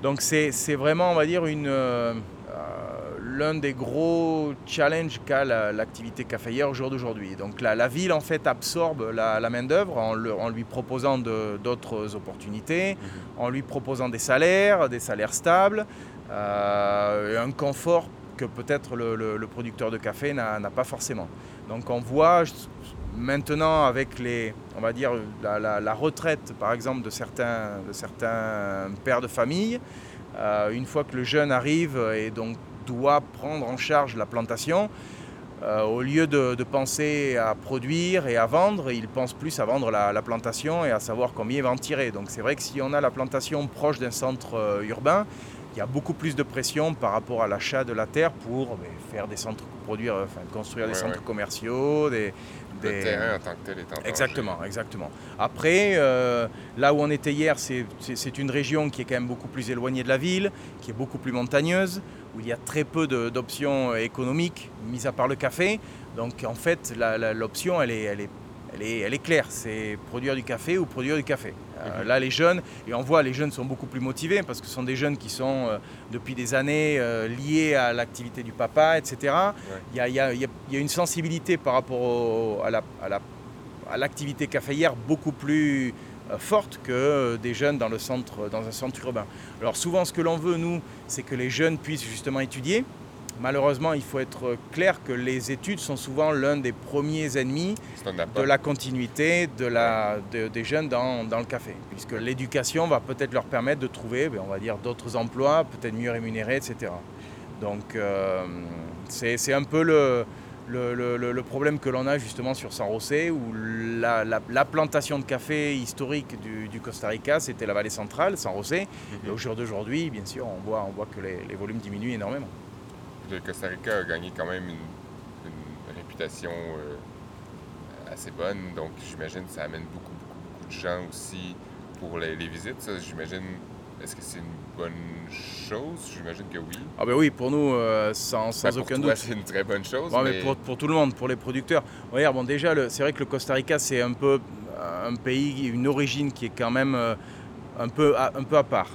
Speaker 10: donc c'est vraiment, on va dire, euh, l'un des gros challenges qu'a la- l'activité caféière au jour d'aujourd'hui. Donc la, la ville en fait absorbe la, la main-d'œuvre en, lui proposant d'autres opportunités, en lui proposant des salaires, des salaires stables, et un confort que peut-être le, le- le producteur de café n'a pas forcément. Donc on voit maintenant avec les, on va dire, la, la- la retraite par exemple de certains, de certains pères de famille, euh, une fois que le jeune arrive et donc doit prendre en charge la plantation, euh, au lieu de, de penser à produire et à vendre, il pense plus à vendre la, la plantation et à savoir combien il va en tirer. Donc c'est vrai que si on a la plantation proche d'un centre euh, urbain, il y a beaucoup plus de pression par rapport à l'achat de la terre pour ben, faire des centres, produire, enfin, construire des centres
Speaker 1: ouais.
Speaker 10: commerciaux, des,
Speaker 1: Le
Speaker 10: des-
Speaker 1: terrain en tant que tel est en danger.
Speaker 10: Exactement, exactement. Après, euh, là où on était hier, c'est- une région qui est quand même beaucoup plus éloignée de la ville, qui est beaucoup plus montagneuse, où il y a très peu d'options euh, économiques, mis à part le café. Donc en fait, l'option, elle est, elle, est, elle, est, elle est claire, c'est produire du café ou produire du café. Euh, Là, les jeunes, et on voit, les jeunes sont beaucoup plus motivés parce que ce sont des jeunes qui sont euh, depuis des années euh, liés à l'activité du papa, etc. Il y, a, il y a- il y a- il y a une sensibilité par rapport au- à la- à la à l'activité caféière beaucoup plus forte que des jeunes dans, le centre, dans un centre urbain. Alors souvent ce que l'on veut, nous, c'est que les jeunes puissent justement étudier. Malheureusement, il faut être clair que les études sont souvent l'un des premiers ennemis de la continuité de la, de- des jeunes dans, dans le café. Puisque l'éducation va peut-être leur permettre de trouver, ben, on va dire, d'autres emplois, peut-être mieux rémunérés, etc. Donc euh, c'est un peu le, le, le- le- le problème que l'on a justement sur San José, où la, la- la plantation de café historique du, du Costa Rica, c'était la vallée centrale, San José. Et au jour d'aujourd'hui, bien sûr, on voit, on voit que les, les volumes diminuent énormément.
Speaker 1: Le Costa Rica a gagné quand même une, une réputation euh, assez bonne, donc j'imagine que ça amène beaucoup, beaucoup, beaucoup de gens aussi pour les, les visites. Ça, j'imagine, est-ce que c'est une bonne chose? J'imagine que oui.
Speaker 10: Ah ben oui, pour nous, euh, sans, sans
Speaker 1: Ben, pour
Speaker 10: aucun
Speaker 1: toi,
Speaker 10: doute.
Speaker 1: c'est une très bonne chose.
Speaker 10: Ouais, mais
Speaker 1: mais
Speaker 10: pour, pour tout le monde, pour les producteurs. Regarde, bon, déjà, le- c'est vrai que le Costa Rica, c'est un peu euh, un pays, une origine qui est quand même euh, un, peu à, un peu à part.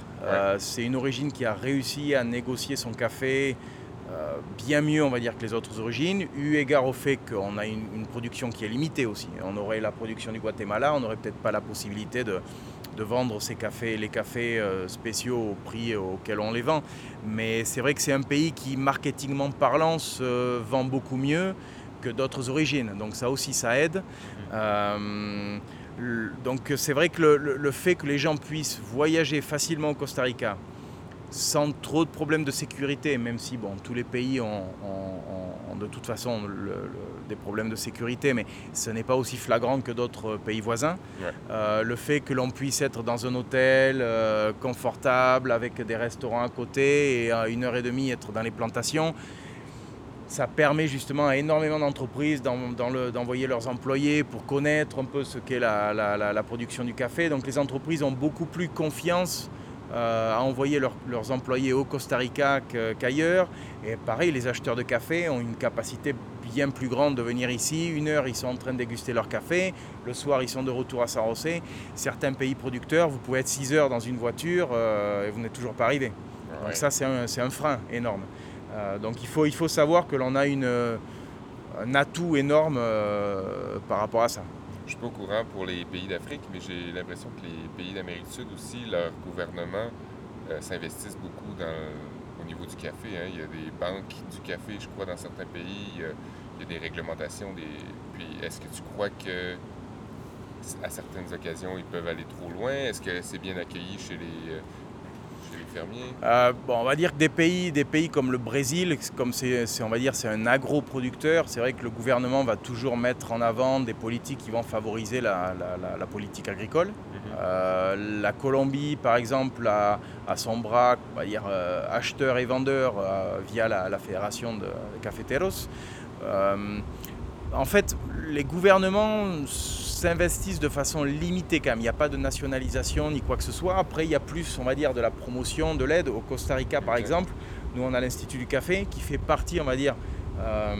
Speaker 10: C'est une origine qui a réussi à négocier son café euh, bien mieux, on va dire, que les autres origines, eu égard au fait qu'on a une, une production qui est limitée aussi. On aurait la production du Guatemala, on n'aurait peut-être pas la possibilité de, de vendre ces cafés, les cafés euh, spéciaux au prix auquel on les vend. Mais c'est vrai que c'est un pays qui, marketingment parlant, se vend beaucoup mieux que d'autres origines. Donc ça aussi, ça aide. Euh, l- donc c'est vrai que le, le- le fait que les gens puissent voyager facilement au Costa Rica sans trop de problèmes de sécurité, même si bon, tous les pays ont, ont- ont- ont de toute façon le- le- des problèmes de sécurité, mais ce n'est pas aussi flagrant que d'autres pays voisins.
Speaker 1: Ouais.
Speaker 10: Euh, le fait que l'on puisse être dans un hôtel euh, confortable avec des restaurants à côté et à une heure et demie être dans les plantations, ça permet justement à énormément d'entreprises d'envoyer leurs employés pour connaître un peu ce qu'est la, la- la- la production du café. Donc les entreprises ont beaucoup plus confiance euh, à envoyer leurs- leurs employés au Costa Rica qu'ailleurs. Et pareil, les acheteurs de café ont une capacité bien plus grande de venir ici. Une heure, ils sont en train de déguster leur café. Le soir, ils sont de retour à San José. Certains pays producteurs, vous pouvez être 6 heures dans une voiture euh, et vous n'êtes toujours pas arrivé.
Speaker 1: Ouais.
Speaker 10: Donc ça, c'est un, un frein énorme. Euh, donc il faut, il faut savoir que l'on a une, euh, un atout énorme euh, par rapport à ça.
Speaker 1: Je suis pas au courant pour les pays d'Afrique, mais j'ai l'impression que les pays d'Amérique du Sud aussi, leur gouvernement euh, s'investissent beaucoup dans, au niveau du café. hein. Il y a des banques du café, je crois, dans certains pays. Il y a, il y a des réglementations. Des... Puis est-ce que tu crois que à certaines occasions, ils peuvent aller trop loin? Est-ce que c'est bien accueilli chez les, euh, chez les fermiers?
Speaker 10: Euh, bon, on va dire que des pays, des pays comme le Brésil, comme c'est, on va dire, c'est un agro-producteur, c'est vrai que le gouvernement va toujours mettre en avant des politiques qui vont favoriser la, la- la- la politique agricole. Euh, la Colombie, par exemple, a, a son bras, on va dire, euh, acheteur et vendeur via la, fédération de, de cafeteros. En fait, les gouvernements s'investissent de façon limitée quand même. Il n'y a pas de nationalisation ni quoi que ce soit. Après, il y a plus, on va dire, de la promotion, de l'aide. Au Costa Rica, par exemple, nous, on a l'Institut du Café qui fait partie, on va dire... euh,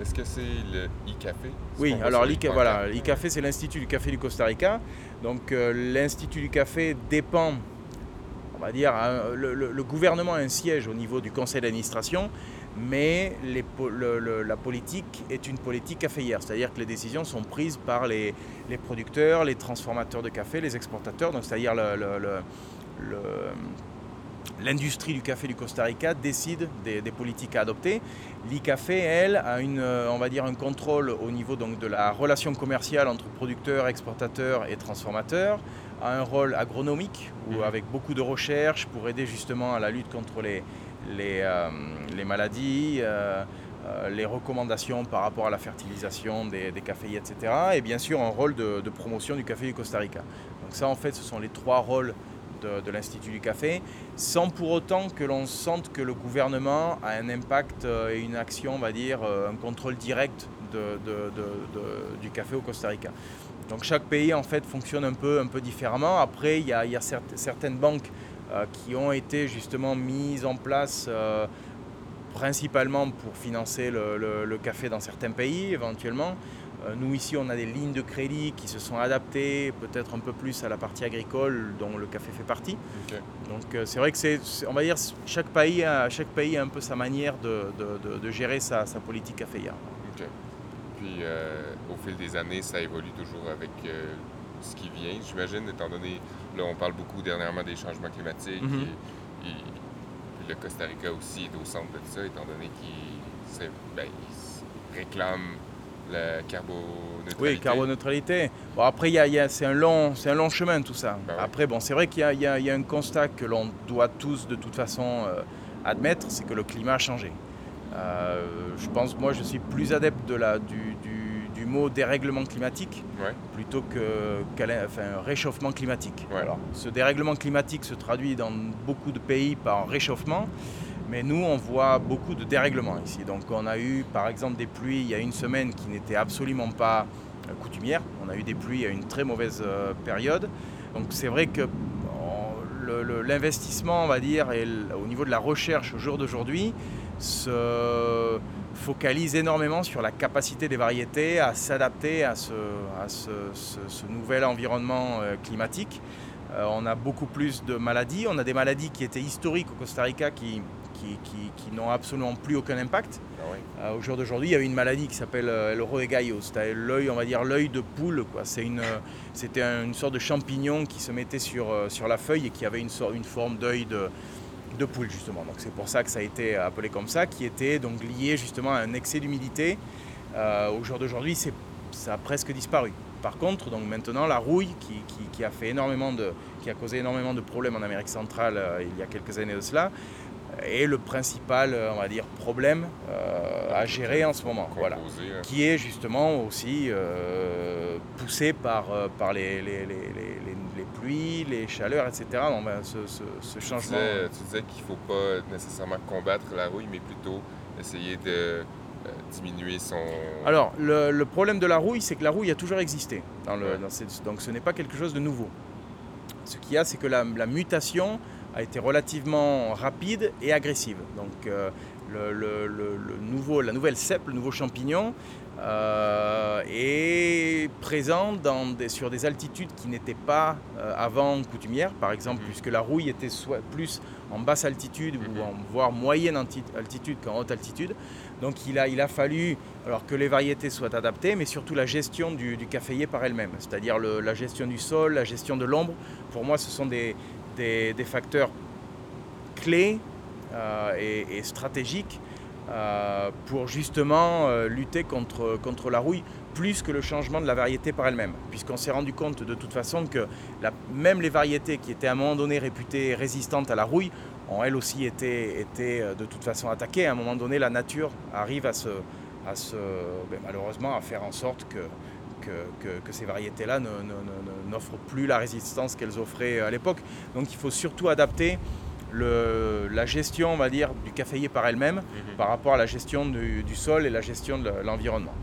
Speaker 1: Est-ce que c'est le e-café? Ce
Speaker 10: oui, alors
Speaker 1: pancartes?
Speaker 10: voilà, c'est l'Institut du Café du Costa Rica. Donc euh, l'Institut du Café dépend, on va dire, hein, le, le- le gouvernement a un siège au niveau du conseil d'administration, mais les po- le- le- la politique est une politique caféière, c'est-à-dire que les décisions sont prises par les, les producteurs, les transformateurs de café, les exportateurs, donc c'est-à-dire l'industrie du café du Costa Rica décide des, des politiques à adopter. L'ICAFé, elle, a une, on va dire un contrôle au niveau donc, de la relation commerciale entre producteurs, exportateurs et transformateurs, a un rôle agronomique ou
Speaker 1: Mhm.
Speaker 10: avec beaucoup de recherche pour aider justement à la lutte contre les, les, euh, les maladies, euh, euh, les recommandations par rapport à la fertilisation des, caféiers, etc. Et bien sûr un rôle de, promotion du café du Costa Rica. Donc ça en fait ce sont les trois rôles de, l'Institut du Café, sans pour autant que l'on sente que le gouvernement a un impact et une action, on va dire, un contrôle direct du café au Costa Rica. Donc chaque pays en fait fonctionne un peu, un peu différemment. Après, il y a, il y a cer- certaines banques qui ont été justement mises en place euh, principalement pour financer le, le- le café dans certains pays éventuellement. Euh, nous ici, on a des lignes de crédit qui se sont adaptées peut-être un peu plus à la partie agricole dont le café fait partie. Donc euh, c'est vrai que c'est, on va dire, chaque pays a, chaque pays a un peu sa manière de, de- de- de gérer sa, sa politique caféière.
Speaker 1: Puis, euh, au fil des années, ça évolue toujours avec euh, ce qui vient, j'imagine, étant donné, là, on parle beaucoup dernièrement des changements climatiques.
Speaker 10: Mhm.
Speaker 1: et, le Costa Rica aussi est au centre de ça, étant donné qu'il ben, réclame la carboneutralité.
Speaker 10: Oui, carboneutralité. Bon, après, y a- y a- c'est un, long, un long chemin tout ça.
Speaker 1: Ben ouais.
Speaker 10: Après, bon, c'est vrai qu'il y y a- il y a un constat que l'on doit tous, de toute façon, euh, admettre, c'est que le climat a changé. Euh, je pense, moi, je suis plus adepte de la, du- du mot dérèglement climatique
Speaker 1: Ouais.
Speaker 10: plutôt que enfin, réchauffement climatique.
Speaker 1: Ouais.
Speaker 10: Alors, ce dérèglement climatique se traduit dans beaucoup de pays par réchauffement, mais nous, on voit beaucoup de dérèglements ici. Donc, on a eu, par exemple, des pluies il y a une semaine qui n'étaient absolument pas euh, coutumières. On a eu des pluies à une très mauvaise euh, période. Donc, c'est vrai que l'investissement, on va dire, et au niveau de la recherche au jour d'aujourd'hui, se focalise énormément sur la capacité des variétés à s'adapter à ce, à ce- ce- ce nouvel environnement euh, climatique. Euh, on a beaucoup plus de maladies. On a des maladies qui étaient historiques au Costa Rica qui, qui, qui- qui n'ont absolument plus aucun impact.
Speaker 1: Ah.
Speaker 10: Euh, au jour d'aujourd'hui, il y a une maladie qui s'appelle euh, le roegallo. C'est l'œil, on va dire l'œil de poule. quoi. C'est une, c'était un- une sorte de champignon qui se mettait sur, sur la feuille et qui avait une, sorte- une forme d'œil de, de poule justement. Donc c'est pour ça que ça a été appelé comme ça, qui était donc lié justement à un excès d'humidité. Euh, au jour d'aujourd'hui, ça a presque disparu. Par contre, donc maintenant, la rouille qui, qui- qui a fait énormément de, qui a causé énormément de problèmes en Amérique centrale euh, il y a quelques années de cela, est le principal, euh, on va dire, problème euh, à gérer en ce moment. Voilà qui est justement aussi euh, poussé par, euh, par les, les, les- les- pluies, les chaleurs, etc. Donc, ben, ce, ce- ce
Speaker 1: Tu
Speaker 10: changement.
Speaker 1: disais, tu disais qu'il ne faut pas nécessairement combattre la rouille, mais plutôt essayer de euh, diminuer son...
Speaker 10: Alors, le, le problème de la rouille, c'est que la rouille a toujours existé. Dans le,
Speaker 1: Ouais.
Speaker 10: dans cette- donc, ce n'est pas quelque chose de nouveau. Ce qu'il y a, c'est que la, la mutation a été relativement rapide et agressive. Donc, euh, le, le- le- le nouveau, la nouvelle cèpe, le nouveau champignon, euh, est présent dans des- sur des altitudes qui n'étaient pas euh, avant coutumières, par exemple,
Speaker 1: Mhm.
Speaker 10: puisque la rouille était soit plus en basse altitude ou en voire moyenne altitude qu'en haute altitude. Donc il a, il a fallu alors que les variétés soient adaptées, mais surtout la gestion du, du caféier par elle-même, c'est-à-dire la gestion du sol, la gestion de l'ombre. Pour moi, ce sont des, des- facteurs clés euh, et, stratégiques euh, pour justement euh, lutter contre, contre la rouille plus que le changement de la variété par elle-même. Puisqu'on s'est rendu compte de toute façon que même les variétés qui étaient à un moment donné réputées résistantes à la rouille ont elles aussi été, été de toute façon attaquées. À un moment donné, la nature arrive à se, à se, ben, malheureusement à faire en sorte que, que, que, ces variétés-là n'offrent plus la résistance qu'elles offraient à l'époque. Donc il faut surtout adapter le, la gestion, on va dire, du caféier par elle-même mhm. par rapport à la gestion du, du, sol et la gestion de l'environnement.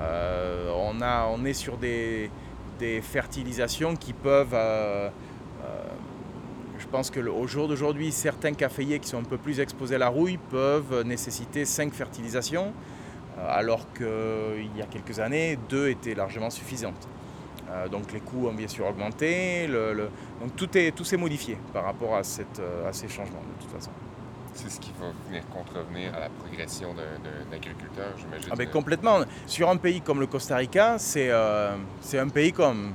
Speaker 10: Euh, on, a, on est sur des, des fertilisations qui peuvent... Euh, euh, je pense qu'au jour d'aujourd'hui, certains caféiers qui sont un peu plus exposés à la rouille peuvent nécessiter 5 fertilisations. Euh, alors qu'il y a quelques années, deux étaient largement suffisantes. Euh, donc les coûts ont bien sûr augmenté, donc tout, est, tout s'est modifié par rapport à, cette, euh, à ces changements de toute façon.
Speaker 1: C'est ce qui va venir contrevenir à la progression d'un agriculteur, j'imagine.
Speaker 10: Ah ben, complètement. Sur un pays comme le Costa Rica, c'est c'est un pays comme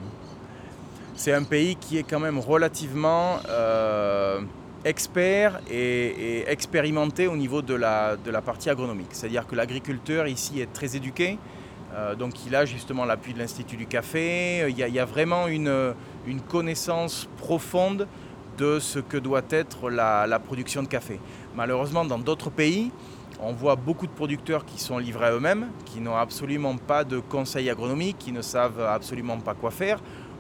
Speaker 10: c'est un pays qui est quand même relativement expert et, expérimenté au niveau de la, partie agronomique. C'est-à-dire que l'agriculteur ici est très éduqué, euh, donc il a justement l'appui de l'Institut du Café, il y, a, vraiment une, une, connaissance profonde de ce que doit être la, la production de café. Malheureusement, dans d'autres pays, on voit beaucoup de producteurs qui sont livrés à eux-mêmes, qui n'ont absolument pas de conseils agronomiques, qui ne savent absolument pas quoi faire,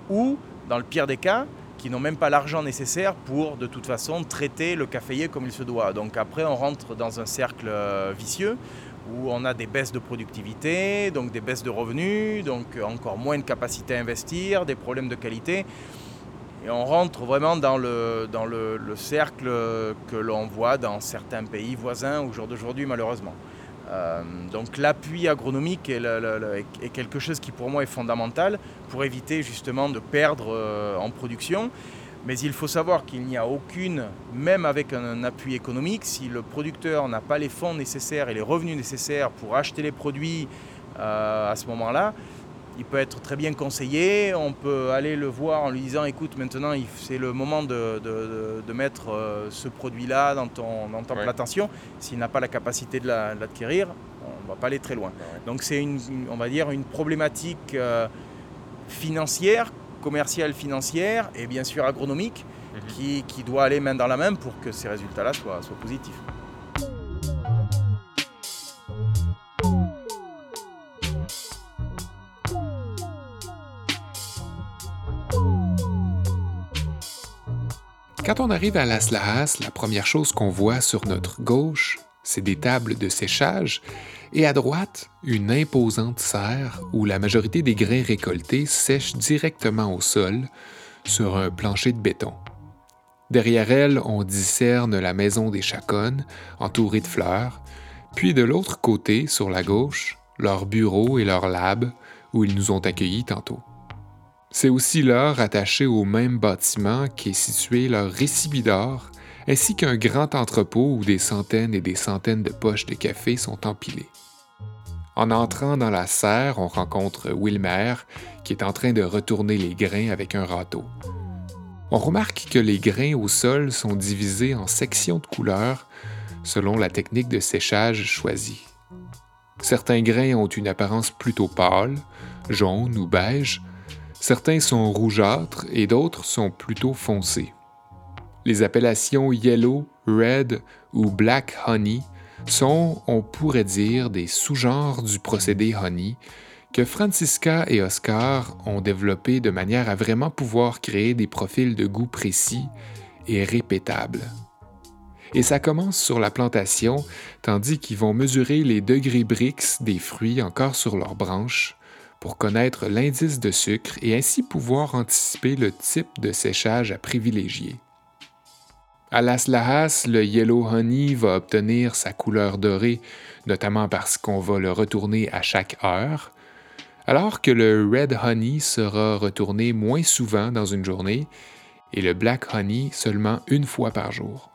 Speaker 10: ou, dans le pire des cas, qui n'ont même pas l'argent nécessaire pour de toute façon traiter le caféier comme il se doit. Donc après on rentre dans un cercle euh, vicieux où on a des baisses de productivité, donc des baisses de revenus, donc encore moins de capacité à investir, des problèmes de qualité. Et on rentre vraiment dans le, dans le, cercle que l'on voit dans certains pays voisins au jour d'aujourd'hui malheureusement. Euh, donc l'appui agronomique est, quelque chose qui pour moi est fondamental pour éviter justement de perdre euh, en production. Mais il faut savoir qu'il n'y a aucune, même avec un, appui économique, si le producteur n'a pas les fonds nécessaires et les revenus nécessaires pour acheter les produits euh, à ce moment-là, il peut être très bien conseillé. On peut aller le voir en lui disant écoute, maintenant c'est le moment de, mettre euh, ce produit-là dans ton, dans plantation. S'il n'a pas la capacité de l'adquérir, on ne va pas aller très loin. Donc c'est une, on va dire une problématique euh, financière, commerciale financière et bien sûr agronomique mhm. qui, doit aller main dans la main pour que ces résultats-là soient positifs.
Speaker 5: Quand on arrive à Las Lajas, la première chose qu'on voit sur notre gauche, c'est des tables de séchage, et à droite, une imposante serre où la majorité des grains récoltés sèchent directement au sol sur un plancher de béton. Derrière elle, on discerne la maison des chaconnes, entourée de fleurs, puis de l'autre côté, sur la gauche, leur bureau et leur lab, où ils nous ont accueillis tantôt. C'est aussi là, rattaché au même bâtiment, qu'est situé leur récibidor, ainsi qu'un grand entrepôt où des centaines et des centaines de poches de café sont empilées. En entrant dans la serre, on rencontre Wilmer, qui est en train de retourner les grains avec un râteau. On remarque que les grains au sol sont divisés en sections de couleurs selon la technique de séchage choisie. Certains grains ont une apparence plutôt pâle, jaune ou beige, Certains sont rougeâtres et d'autres sont plutôt foncés. Les appellations yellow, red ou black honey sont, on pourrait dire, des sous-genres du procédé honey que Francisca et Oscar ont développé de manière à vraiment pouvoir créer des profils de goût précis et répétables. Et ça commence sur la plantation, tandis qu'ils vont mesurer les degrés Brix des fruits encore sur leurs branches, pour connaître l'indice de sucre et ainsi pouvoir anticiper le type de séchage à privilégier. À Las Lajas, le Yellow Honey va obtenir sa couleur dorée, notamment parce qu'on va le retourner à chaque heure, alors que le Red Honey sera retourné moins souvent dans une journée et le Black Honey seulement une fois par jour.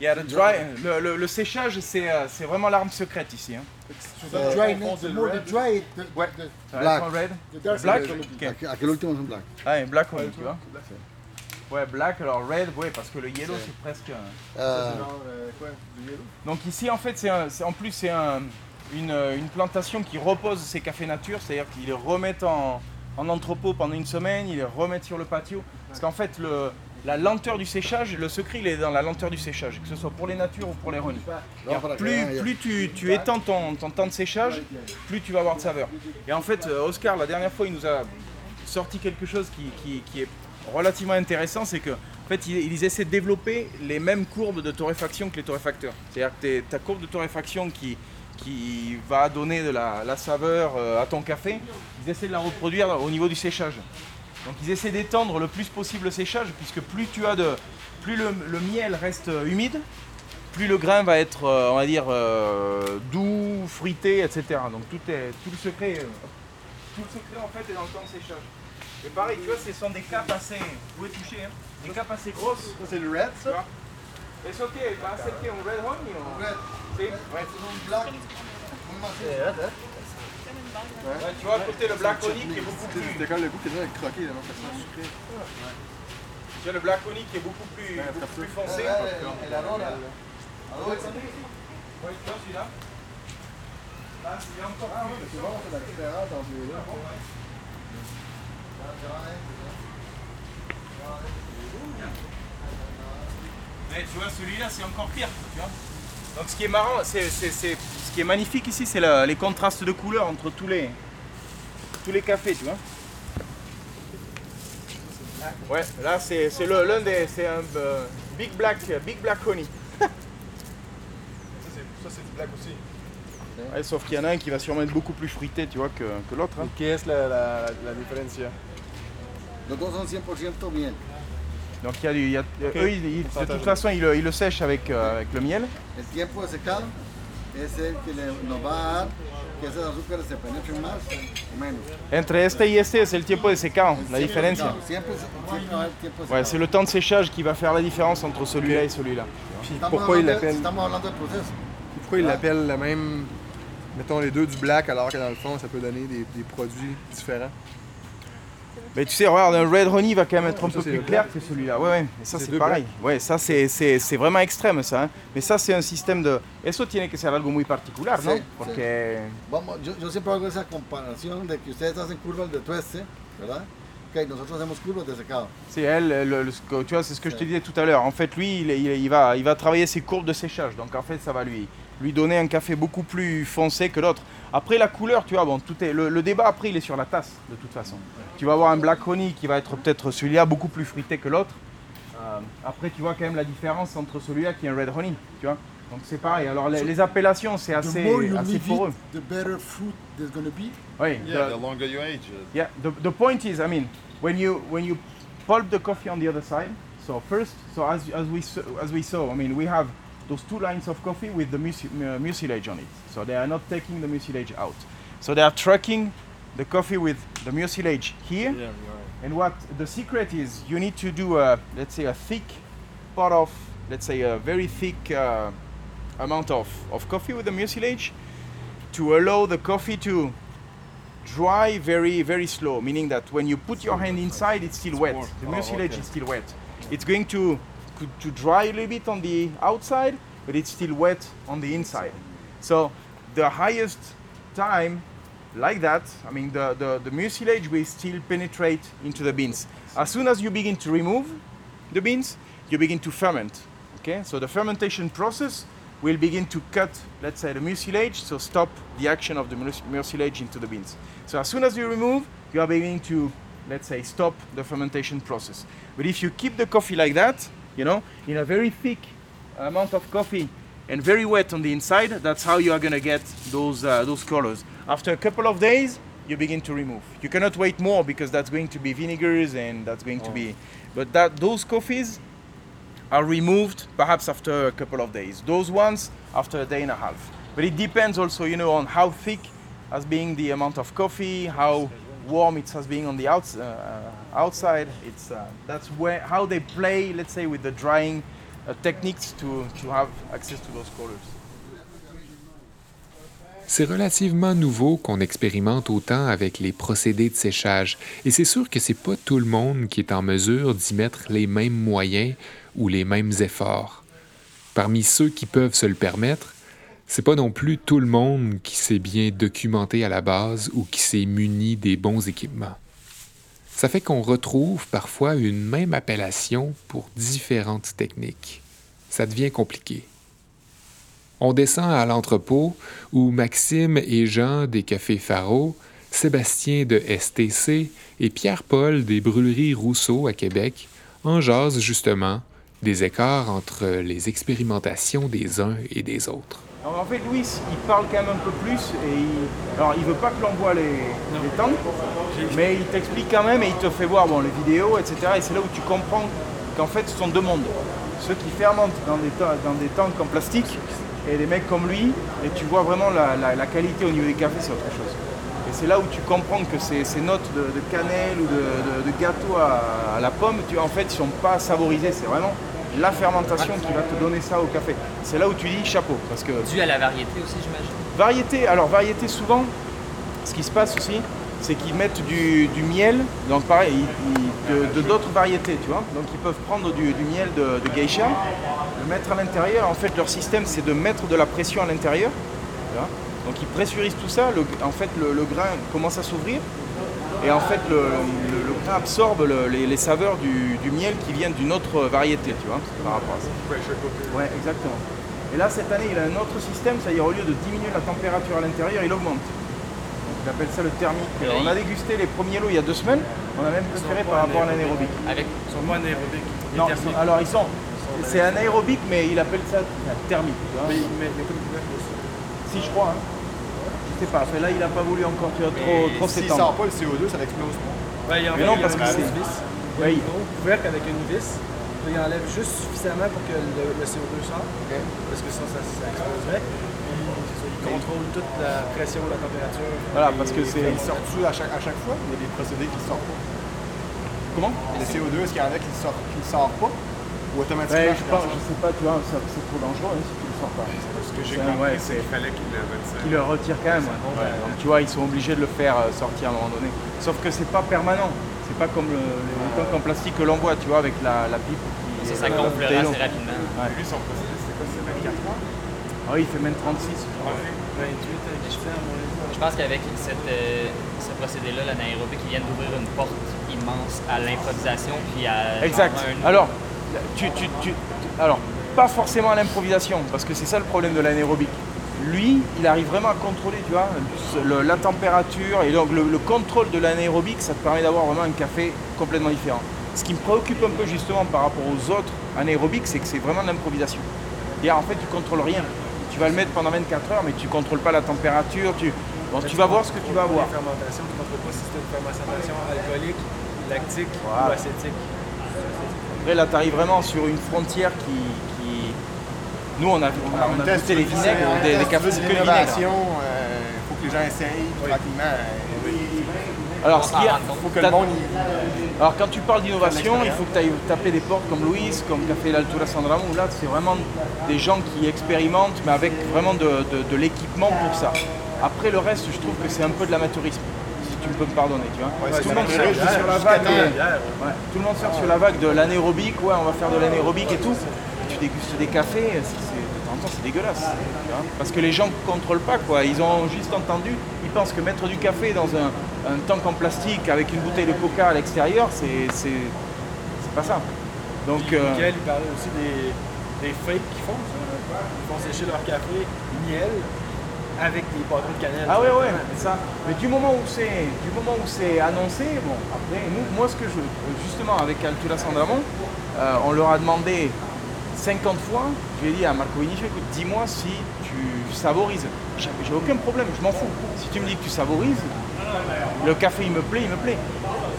Speaker 10: Yeah, the dry, le, le- le séchage, c'est euh, c'est vraiment l'arme secrète ici. Hein.
Speaker 11: So the dryness, the more the dry, the,
Speaker 10: Ouais.
Speaker 11: the,
Speaker 10: Ouais,
Speaker 11: black.
Speaker 10: son red.
Speaker 11: The dark
Speaker 10: Black?
Speaker 11: side.
Speaker 10: Ok.
Speaker 11: Aqu- Aquel último black?
Speaker 10: Ah, et black honey, tu vois. Ouais, black, alors red, ouais, parce que le yellow, c'est presque... un-
Speaker 11: Euh,
Speaker 10: Donc ici, en fait, c'est un- c'est- en plus, c'est un- une, une plantation qui repose ces cafés nature, c'est-à-dire qu'ils les remettent en, en entrepôt pendant une semaine, ils les remettent sur le patio. Parce qu'en fait, le, la lenteur du séchage, le secret, il est dans la lenteur du séchage, que ce soit pour les natures ou pour les. C'est-à-dire, Plus, plus tu, tu étends ton, ton temps de séchage, plus tu vas avoir de saveur. Et en fait, euh, Oscar, la dernière fois, il nous a sorti quelque chose qui, qui- qui est relativement intéressant, c'est que en fait, ils, ils essaient de développer les mêmes courbes de torréfaction que les torréfacteurs. C'est-à-dire que ta courbe de torréfaction qui, qui va donner de la, la saveur euh, à ton café, ils essaient de la reproduire au niveau du séchage. Donc ils essaient d'étendre le plus possible le séchage, puisque plus tu as de, plus le, le miel reste euh, humide, plus le grain va être, euh, on va dire, euh, doux, fruité, etc. Donc tout, est, tout, le secret, euh, tout le secret en fait est dans le temps de séchage. Et pareil, tu vois, ce sont des capes assez, vous pouvez toucher, hein, des capes assez grosses.
Speaker 11: Ça, c'est le red, ça?
Speaker 10: okay, va acerquer un red honey ou
Speaker 11: Red.
Speaker 10: Ouais.
Speaker 11: C'est black. Muy macizo.
Speaker 10: Ouais, tu vois, à côté le black honey qui est beaucoup plus,
Speaker 11: C'était quand le goût qui est croqué, là, non? Ça sent sucré.
Speaker 10: tu vois, le black honey qui est beaucoup plus, beaucoup plus foncé.
Speaker 11: El arroz, là. Arroz, ça.
Speaker 10: Ouais, tu vois celui-là Là, c'est encore
Speaker 11: Ah,
Speaker 10: plus.
Speaker 11: oui, c'est bon, c'est la différence entre les deux.
Speaker 10: Mais tu vois, celui-là, c'est encore pire. Tu vois Donc, ce qui est marrant, c'est, c'est- c'est- ce qui est magnifique ici, c'est la- les contrastes de couleurs entre tous les, tous les cafés, tu vois. Ouais, là, c'est, c'est le- l'un des. C'est un euh, Big Black, Big Black Honey.
Speaker 11: Ça, c'est du black aussi.
Speaker 10: Ouais, sauf qu'il y en a un qui va sûrement être beaucoup plus fruité, tu vois, que, que l'autre. hein.
Speaker 11: Qu'est-ce la, la, la dos son 100% miel.
Speaker 10: Donc, il y a du. il y a- eux, ils- ils- de toute façon, ils, le- ils le sèchent avec, euh, avec le miel.
Speaker 11: Tiempo de secado es el que le- nos va a dar que esos azúcares se penetren más o menos.
Speaker 10: Entre este y este, c'est le tiempo de secado, la différencia.
Speaker 11: Siempre, siempre va a haber tiempo de
Speaker 10: Ouais,
Speaker 11: secado.
Speaker 10: c'est le temps de séchage qui va faire la différence entre celui-là et celui-là.
Speaker 12: Pourquoi il
Speaker 11: de-
Speaker 12: l'appelle-
Speaker 11: Estamos hablando del proceso.
Speaker 12: Pourquoi ils l'appellent le même, mettons les deux du black, alors que dans le fond, ça peut donner des, des produits différents?
Speaker 10: Mais tu sais, regarde, un Red Honey va quand même être un peu plus
Speaker 12: le
Speaker 10: clair que celui-là. Ouais, ouais. Et ça,
Speaker 12: C'est
Speaker 10: pareil. Ouais, ça, c'est- vraiment extrême, ça. hein. Mais ça, c'est un système de. Eso tiene que ser algo muy particular, ¿no?
Speaker 11: Sí,
Speaker 10: Porque.
Speaker 11: Vamos, yo, yo siempre hago esa comparación de que ustedes hacen curvas de tueste, ¿verdad? Ok, nosotros hacemos curvas de secado.
Speaker 10: C'est elle, le- le- ce que- tu vois, c'est ce que je te disais tout à l'heure. En fait, lui, il, il- il va, il va travailler ses courbes de séchage. Donc, en fait, ça va lui, lui donner un café beaucoup plus foncé que l'autre. Après, la couleur, tu vois, bon, tout est, le, le débat après, il est sur la tasse, de toute façon. Tu vas avoir un black honey qui va être peut-être celui-là beaucoup plus fruité que l'autre. Euh, après, tu vois quand même la différence entre celui-là qui est un red honey, tu vois. Donc, c'est pareil. Alors, les, les appellations, c'est assez, assez poreux.
Speaker 11: it, the better fruit there's going to be.
Speaker 10: Oui,
Speaker 13: Yeah,
Speaker 10: the-
Speaker 13: the longer you age it.
Speaker 10: Yeah, the, the point is, I mean, when you when you pulp the coffee on the other side. So first, so as as we saw, as we saw, I mean, we have those two lines of coffee with the muci- uh, mucilage on it. So they are not taking the mucilage out. So they are trucking the coffee with the mucilage here.
Speaker 13: Yeah, right.
Speaker 10: And what the secret is, you need to do a let's say a thick part of let's say a very thick uh, amount of, of coffee with the mucilage to allow the coffee to dry very very slow meaning that when you put your hand inside it's still wet the
Speaker 13: Oh,
Speaker 10: mucilage is still wet it's going to, to dry a little bit on the outside but it's still wet on the inside. So the highest time like that i mean the, the, the mucilage will still penetrate into the beans. As soon as you begin to remove the beans you begin to ferment okay? So the fermentation process will begin to cut let's say the mucilage so stop the action of the mucilage into the beans. So as soon as you remove you are beginning to let's say stop the fermentation process. But if you keep the coffee like that you know in a very thick amount of coffee and very wet on the inside that's how you are going to get those uh, those colors after a couple of days you begin to remove you cannot wait more because that's going to be vinegars and that's going to be but that those coffees are removed perhaps after a couple of days. Those ones after a day and a half. But it depends also, you know, on how thick as being the amount of coffee, how warm it has been on the outs- outside. It's that's where how they play, let's say, with the drying techniques to, to have access to those colors.
Speaker 5: C'est relativement nouveau qu'on expérimente autant avec les procédés de séchage, et c'est sûr que c'est pas tout le monde qui est en mesure d'y mettre les mêmes moyens ou les mêmes efforts. Parmi ceux qui peuvent se le permettre, c'est pas non plus tout le monde qui s'est bien documenté à la base ou qui s'est muni des bons équipements. Ça fait qu'on retrouve parfois une même appellation pour différentes techniques. Ça devient compliqué. On descend à l'entrepôt où Maxime et Jean des Cafés Faro, Sébastien de STC et Pierre-Paul des Brûleries Rousseau à Québec en jasent justement des écarts entre les expérimentations des uns et des autres.
Speaker 10: Alors, en fait, Louis, il parle quand même un peu plus et il... Alors, il veut pas que l'on voit les, les tanks, mais il t'explique quand même et il te fait voir bon, les vidéos, etc. Et c'est là où tu comprends qu'en fait, ce sont deux mondes. Ceux qui fermentent dans des, ta- dans des tanks en plastique et des mecs comme lui, et tu vois vraiment la, la- la qualité au niveau des cafés, c'est autre chose. Et c'est là où tu comprends que ces, ces notes de, de cannelle ou de, de- de gâteau à, à la pomme, tu, en fait, ils sont pas savorisés. C'est vraiment la fermentation qui va te donner ça au café. C'est là où tu dis chapeau. Parce que
Speaker 6: Dû à la variété aussi, j'imagine.
Speaker 10: Variété, alors variété souvent, ce qui se passe aussi, c'est qu'ils mettent du, du miel, donc pareil, ils- ils- de- d'autres variétés, tu vois. Donc ils peuvent prendre du, du miel de, de geisha, le mettre à l'intérieur. En fait, leur système, c'est de mettre de la pression à l'intérieur. Donc ils pressurisent tout ça, le- en fait, le, le grain commence à s'ouvrir. Et en fait, le, absorbe le- les, les saveurs du, du miel qui viennent d'une autre variété, tu vois, par rapport à ça. Ouais, exactement. Et là, cette année, il a un autre système, c'est-à-dire au lieu de diminuer la température à l'intérieur, il augmente. Donc, il appelle ça le thermique. On a dégusté les premiers lots il y a deux semaines, on a même préféré par rapport à l'anaérobique.
Speaker 6: Avec...
Speaker 13: Pas anaérobiques. les
Speaker 10: Non, alors ils sont. C'est anaérobique, mais il appelle ça thermique.
Speaker 13: Mais, mais, mais comme.
Speaker 10: Si, je crois. Hein. Je sais pas, mais là, il n'a pas voulu encore tu vois, trop, trop s'étendre.
Speaker 12: sort pas le CO2, ça l'explose.
Speaker 13: Ouais, il
Speaker 10: Mais non, parce que c'est-
Speaker 13: une vis.
Speaker 10: Oui.
Speaker 13: avec une vis. Il enlève juste suffisamment pour que le, le CO2 sorte. Parce que sinon, ça, ça exploserait. Il contrôle toute la pression, la température.
Speaker 10: Voilà, parce que c'est.
Speaker 12: Il sort dessus à chaque, à chaque fois. Il y a des procédés qui sortent pas.
Speaker 10: Comment?
Speaker 12: Le CO2, est-ce qu'il y en a qui ne qui ne sortent pas? Ou automatiquement
Speaker 10: Ouais,
Speaker 12: ça
Speaker 10: je, pense,
Speaker 12: sort?
Speaker 10: je sais pas, tu vois, c'est trop dangereux hein, si tu le sors pas.
Speaker 1: Ce que j'ai
Speaker 10: C'est
Speaker 1: compris,
Speaker 10: ouais,
Speaker 1: c'est
Speaker 10: c'est-
Speaker 1: qu'il fallait qu'il le retire.
Speaker 10: Qui le retire quand même. ouais. Ouais, donc tu vois, ils sont obligés de le faire euh, sortir à un moment donné. Sauf que c'est pas permanent. C'est pas comme le, les tanks en plastique que l'on voit, tu vois, avec la, la pipe. Qui,
Speaker 6: Ça, ça
Speaker 10: euh,
Speaker 6: gonfle
Speaker 10: bouteille
Speaker 6: assez rapidement.
Speaker 10: Ouais.
Speaker 1: Lui, son procédé, c'était quoi? C'est 24 mois?
Speaker 10: Ah oui, il fait même 36. je crois.
Speaker 13: 28 avec les cheveux, à mon avis.
Speaker 6: Je pense qu'avec cette, euh, ce procédé-là, l'anaérobique, ils viennent d'ouvrir une porte immense à l'improvisation puis à.
Speaker 10: Exact.
Speaker 6: genre, un-
Speaker 10: Alors, tu, tu, tu- alors, pas forcément à l'improvisation, parce que c'est ça le problème de l'anaérobique. Lui, il arrive vraiment à contrôler, tu vois, le- la température et donc le, le contrôle de l'anaérobique, ça te permet d'avoir vraiment un café complètement différent. Ce qui me préoccupe un peu justement par rapport aux autres anaérobiques, c'est que c'est vraiment de l'improvisation. Et en fait, tu contrôles rien. Tu vas le mettre pendant 24 heures, mais tu contrôles pas la température. Tu, bon, tu vas voir ce que tu vas
Speaker 13: fermentation, tu contrôles pas si c'est une fermentation alcoolique, lactique
Speaker 10: Voilà.
Speaker 13: ou acétique.
Speaker 10: Après, là, tu arrives vraiment sur une frontière qui- Nous, on a, on a,
Speaker 12: si
Speaker 10: les vinaigres, des, des cafés, que vinaigre.
Speaker 12: il faut que les gens essayent tranquillement.
Speaker 10: Alors, ce qu'il y a,
Speaker 12: faut que
Speaker 10: t'as-
Speaker 12: le monde. y-
Speaker 10: alors, quand tu parles d'innovation, il faut que tu ailles taper des portes comme Louise, comme Café l'Altura Sandramo, où là, c'est vraiment des gens qui expérimentent, mais avec vraiment de, de- de l'équipement pour ça. Après, le reste, je trouve que c'est un peu de l'amateurisme, si tu peux me pardonner, tu vois.
Speaker 12: Ouais,
Speaker 10: tout, le monde
Speaker 12: l'amateurisme
Speaker 10: sur la vague, euh, tout le monde surfe sur la vague de l'anaérobique, ouais, on va faire de l'anaérobique et tout. Dégustes des cafés, de temps en temps, c'est dégueulasse. Parce que les gens ne contrôlent pas, quoi. Ils ont juste entendu, ils pensent que mettre du café dans un, un tank en plastique avec une bouteille de coca à l'extérieur, c'est, pas ça. Donc,
Speaker 13: Puis
Speaker 10: euh,
Speaker 13: il parlait aussi des, des fakes qui font ça. Ils font sécher leur café miel avec des patrons de cannelle.
Speaker 10: Ah ouais ouais, c'est ça. Mais du moment où c'est du moment où c'est annoncé, bon après nous, moi ce que je justement avec Altura Sandramon, euh, on leur a demandé 50 fois, je lui ai dit à Marco Vinicio, écoute, dis-moi si tu savorises. J'ai aucun problème, je m'en fous. Si tu me dis que tu savorises, le café il me plaît, il me plaît.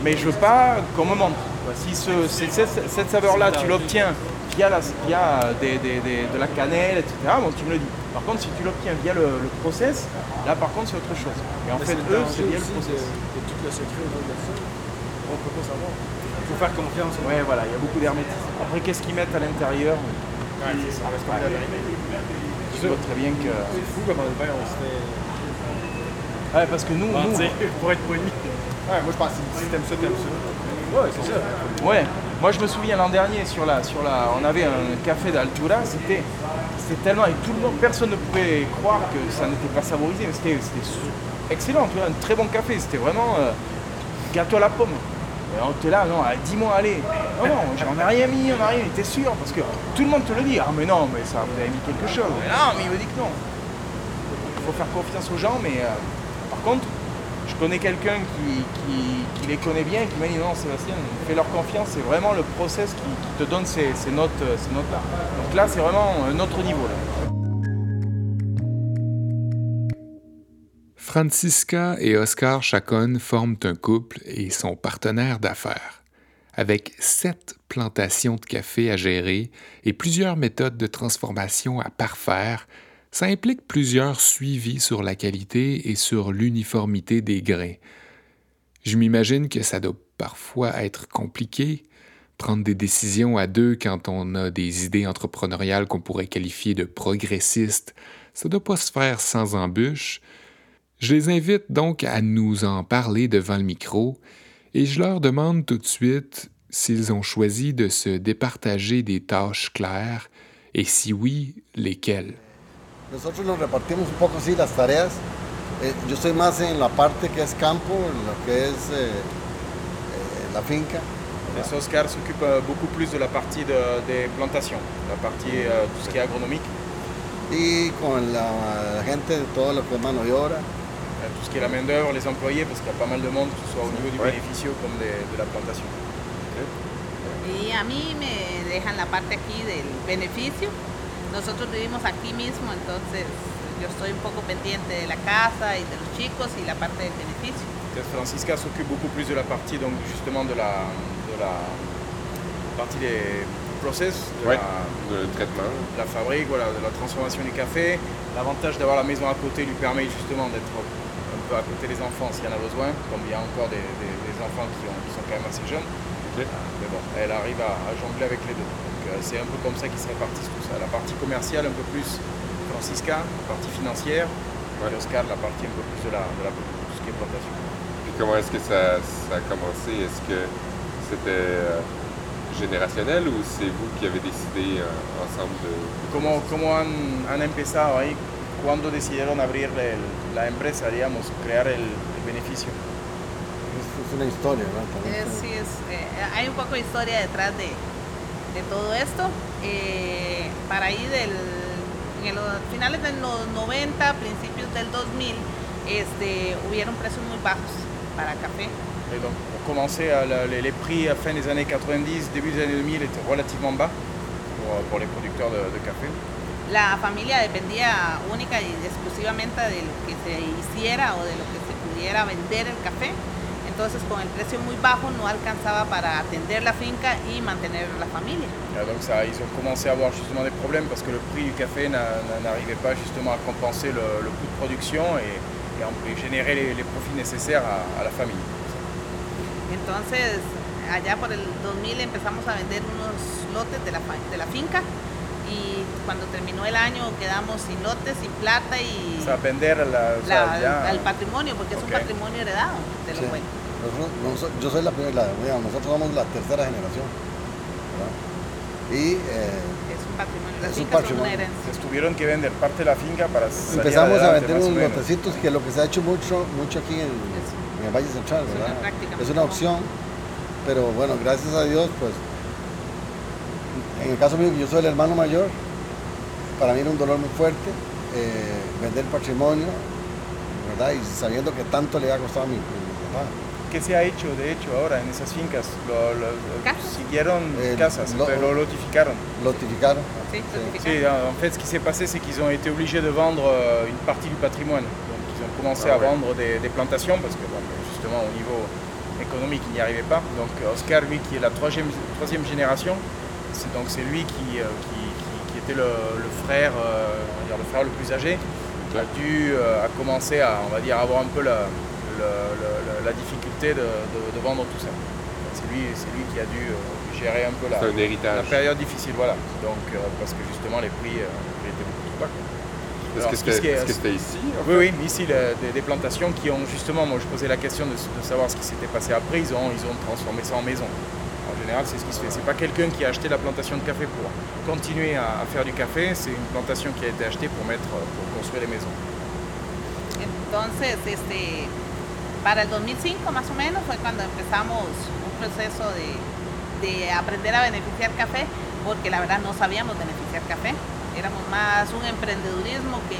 Speaker 10: Mais je veux pas qu'on me montre. Si ce- cette, cette saveur-là, tu l'obtiens via, la, via des- des- des- de la cannelle, etc., bon, tu me le dis. Par contre, si tu l'obtiens via le, le process, là par contre c'est autre chose. Et en
Speaker 13: Mais
Speaker 10: fait, eux, c'est via le process.
Speaker 13: de, de tout le secret de ça. On ne peut pas savoir. Il faut faire confiance.
Speaker 10: Ouais, voilà, il y a beaucoup d'hermétisme. Après, qu'est-ce qu'ils mettent à l'intérieur?
Speaker 8: Ouais, c'est ça.
Speaker 10: Je vois très bien que.
Speaker 8: C'est fou comment le vin, on s'était.
Speaker 10: Ouais, parce que nous, nous
Speaker 8: pour être poli. Ouais, moi je pense que si t'aimes ça, t'aimes ça. Ouais, c'est ça.
Speaker 10: Ouais, moi je me souviens l'an dernier sur la, sur la, on avait un café d'Altura, c'était, c'était tellement et tout le monde, personne ne pouvait croire que ça n'était pas savorisé, mais c'était, excellent, tu vois, un très bon café, c'était vraiment euh, gâteau à la pomme. On était là, non, dis-moi, allez. Non, non, j'en ai rien mis, on n'a rien, t'es sûr Parce que tout le monde te le dit, ah mais non, mais ça, vous avez mis quelque chose. Non, mais il me dit que non. Il faut faire confiance aux gens, mais euh, par contre, je connais quelqu'un qui, les connaît bien qui m'a dit non Sébastien, fais leur confiance, c'est vraiment le process qui, te donne ces, notes, euh, là. Donc là c'est vraiment un autre niveau là.
Speaker 5: Francisca et Oscar Chacon forment un couple et sont partenaires d'affaires. Avec sept plantations de café à gérer et plusieurs méthodes de transformation à parfaire, ça implique plusieurs suivis sur la qualité et sur l'uniformité des grains. Je m'imagine que ça doit parfois être compliqué, prendre des décisions à deux quand on a des idées entrepreneuriales qu'on pourrait qualifier de progressistes. Ça doit pas se faire sans embûches. Je les invite donc à nous en parler devant le micro et je leur demande tout de suite s'ils ont choisi de se départager des tâches claires et si oui, lesquelles.
Speaker 11: Nosotros nos repartimos un poco así las tareas. Eh, yo estoy más en la parte que es campo, en lo que es eh, eh, la finca.
Speaker 10: Et Oscar s'occupe beaucoup plus de la partie de- des plantations, la partie euh, tout ce qui est agronomique,
Speaker 11: Y con la gente de todo lo que es mano de obra.
Speaker 10: Qui est la main d'œuvre, les employés, parce qu'il y a pas mal de monde, que ce soit au niveau du
Speaker 1: Ouais.
Speaker 10: bénéficio comme des- de la plantation.
Speaker 9: Y a mí me dejan la parte aquí del beneficio. Nosotros vivimos aquí mismo, entonces yo estoy un poco pendiente de la casa y de los chicos y la parte del beneficio.
Speaker 10: Francisca s'occupe beaucoup plus de la partie donc justement de la, de la partie des process, de
Speaker 1: Ouais,
Speaker 10: la,
Speaker 1: le traitement.
Speaker 10: de la fabrique, voilà, de la transformation du café. L'avantage d'avoir la maison à côté lui permet justement d'être peu à côté des enfants s'il y en a besoin, comme il y a encore des, des- des enfants qui, ont- qui sont quand même assez jeunes.
Speaker 1: Ok.
Speaker 10: Mais bon, elle arrive à, à jongler avec les deux. Donc euh, c'est un peu comme ça qu'ils se répartissent tout ça. La partie commerciale un peu plus Francisca, la partie financière, et Oscar la partie un peu plus de la, de la tout ce qui est plantation.
Speaker 1: Puis comment est-ce que ça, ça a commencé? Est-ce que c'était euh, générationnel ou c'est vous qui avez décidé euh, ensemble de...
Speaker 10: ¿Cómo, cómo han, han empezado ahí? ¿Cuándo decidieron abrir el- la empresa, digamos, crear el, el beneficio?
Speaker 11: Es, es una historia, ¿verdad? También.
Speaker 9: Es- sí, es, eh, hay un poco de historia detrás de, de todo esto. Eh, para ahí del, en los finales de los 90, principios del 2000, este, hubieron precios muy bajos para café.
Speaker 10: Et donc, on commençait à la- les, les prix à fin des années 90, début des années 2000 étaient relativement bas pour, pour les producteurs de, de café.
Speaker 9: La familia dependía única y exclusivamente de lo que se hiciera o de lo que se pudiera vender el café. Entonces, con el precio muy bajo no alcanzaba para atender la finca y mantener la familia.
Speaker 10: Et donc ça, ils ont commencé à avoir justement des problèmes parce que le prix du café n'a- n'a- n'arrivait pas justement à compenser le, le coût de production et, et et générer les, les profits nécessaires à, à la famille.
Speaker 9: Entonces, allá por el 2000 empezamos a vender unos lotes de la, de la finca y cuando terminó el año quedamos sin lotes, sin plata y
Speaker 10: O sea, vender la, o sea,
Speaker 9: la-
Speaker 10: ya-
Speaker 9: al patrimonio, porque es un patrimonio heredado de lo
Speaker 11: Sí. Nosotros- noso- yo soy la primera, la- nosotros somos la tercera generación. ¿verdad? Y eh,
Speaker 9: Es un patrimonio, las
Speaker 11: Es un
Speaker 9: son
Speaker 11: patrimonio.
Speaker 10: Entonces tuvieron que vender parte de la finca para salir
Speaker 11: empezamos a vender unos
Speaker 10: menos.
Speaker 11: lotecitos, que es lo que se ha hecho mucho, mucho aquí en, en el Valle Central,
Speaker 9: Es
Speaker 11: ¿verdad? Es una opción, pero bueno, gracias a Dios, pues, en el caso mío, yo soy el hermano mayor, para mí era un dolor muy fuerte eh, vender patrimonio, ¿verdad? Y sabiendo que tanto le ha costado a mi, papá.
Speaker 10: ¿Qué se ha hecho de hecho ahora en esas fincas? Lo, lo- siguieron
Speaker 11: Eh,
Speaker 10: casas,
Speaker 11: lo-
Speaker 10: pero lo lotificaron.
Speaker 11: Lotificaron.
Speaker 9: Sí,
Speaker 10: Sí, en fait, ce qui s'est passé, c'est qu'ils ont été obligés de vendre euh, une partie du patrimoine. Donc, ils ont commencé
Speaker 1: Ah
Speaker 10: à
Speaker 1: ouais.
Speaker 10: vendre des, des plantations parce que, bon, justement, au niveau économique, ils n'y arrivaient pas. Donc, Oscar, lui, qui est la troisième, troisième génération, c'est donc c'est lui qui, euh, qui, le, le frère, euh, on va dire le frère le plus âgé, a dû euh, a commencé à, on va dire, avoir un peu la, difficulté de, de- de vendre tout ça. C'est lui, c'est lui qui a dû euh, gérer un peu la,
Speaker 1: un héritage.
Speaker 10: période difficile. Voilà. Donc, parce que justement, les prix, les prix étaient beaucoup trop bas.
Speaker 1: Est-ce que c'était
Speaker 10: est-
Speaker 1: ici? en
Speaker 10: Oui, oui, ici, le- des, des plantations qui ont justement, moi je posais la question de, de savoir ce qui s'était passé après, ils ont, ils ont transformé ça en maison. En général, c'est ce qui se fait. C'est pas quelqu'un qui a acheté la plantation de café pour continuer à, à faire du café, c'est une plantation qui a été achetée pour, mettre, pour construire les maisons.
Speaker 9: Entonces, este, para el 2005 más o menos fue cuando empezamos un proceso de, de aprender a beneficiar café, porque la verdad no sabíamos beneficiar café. Éramos más un emprendedurismo que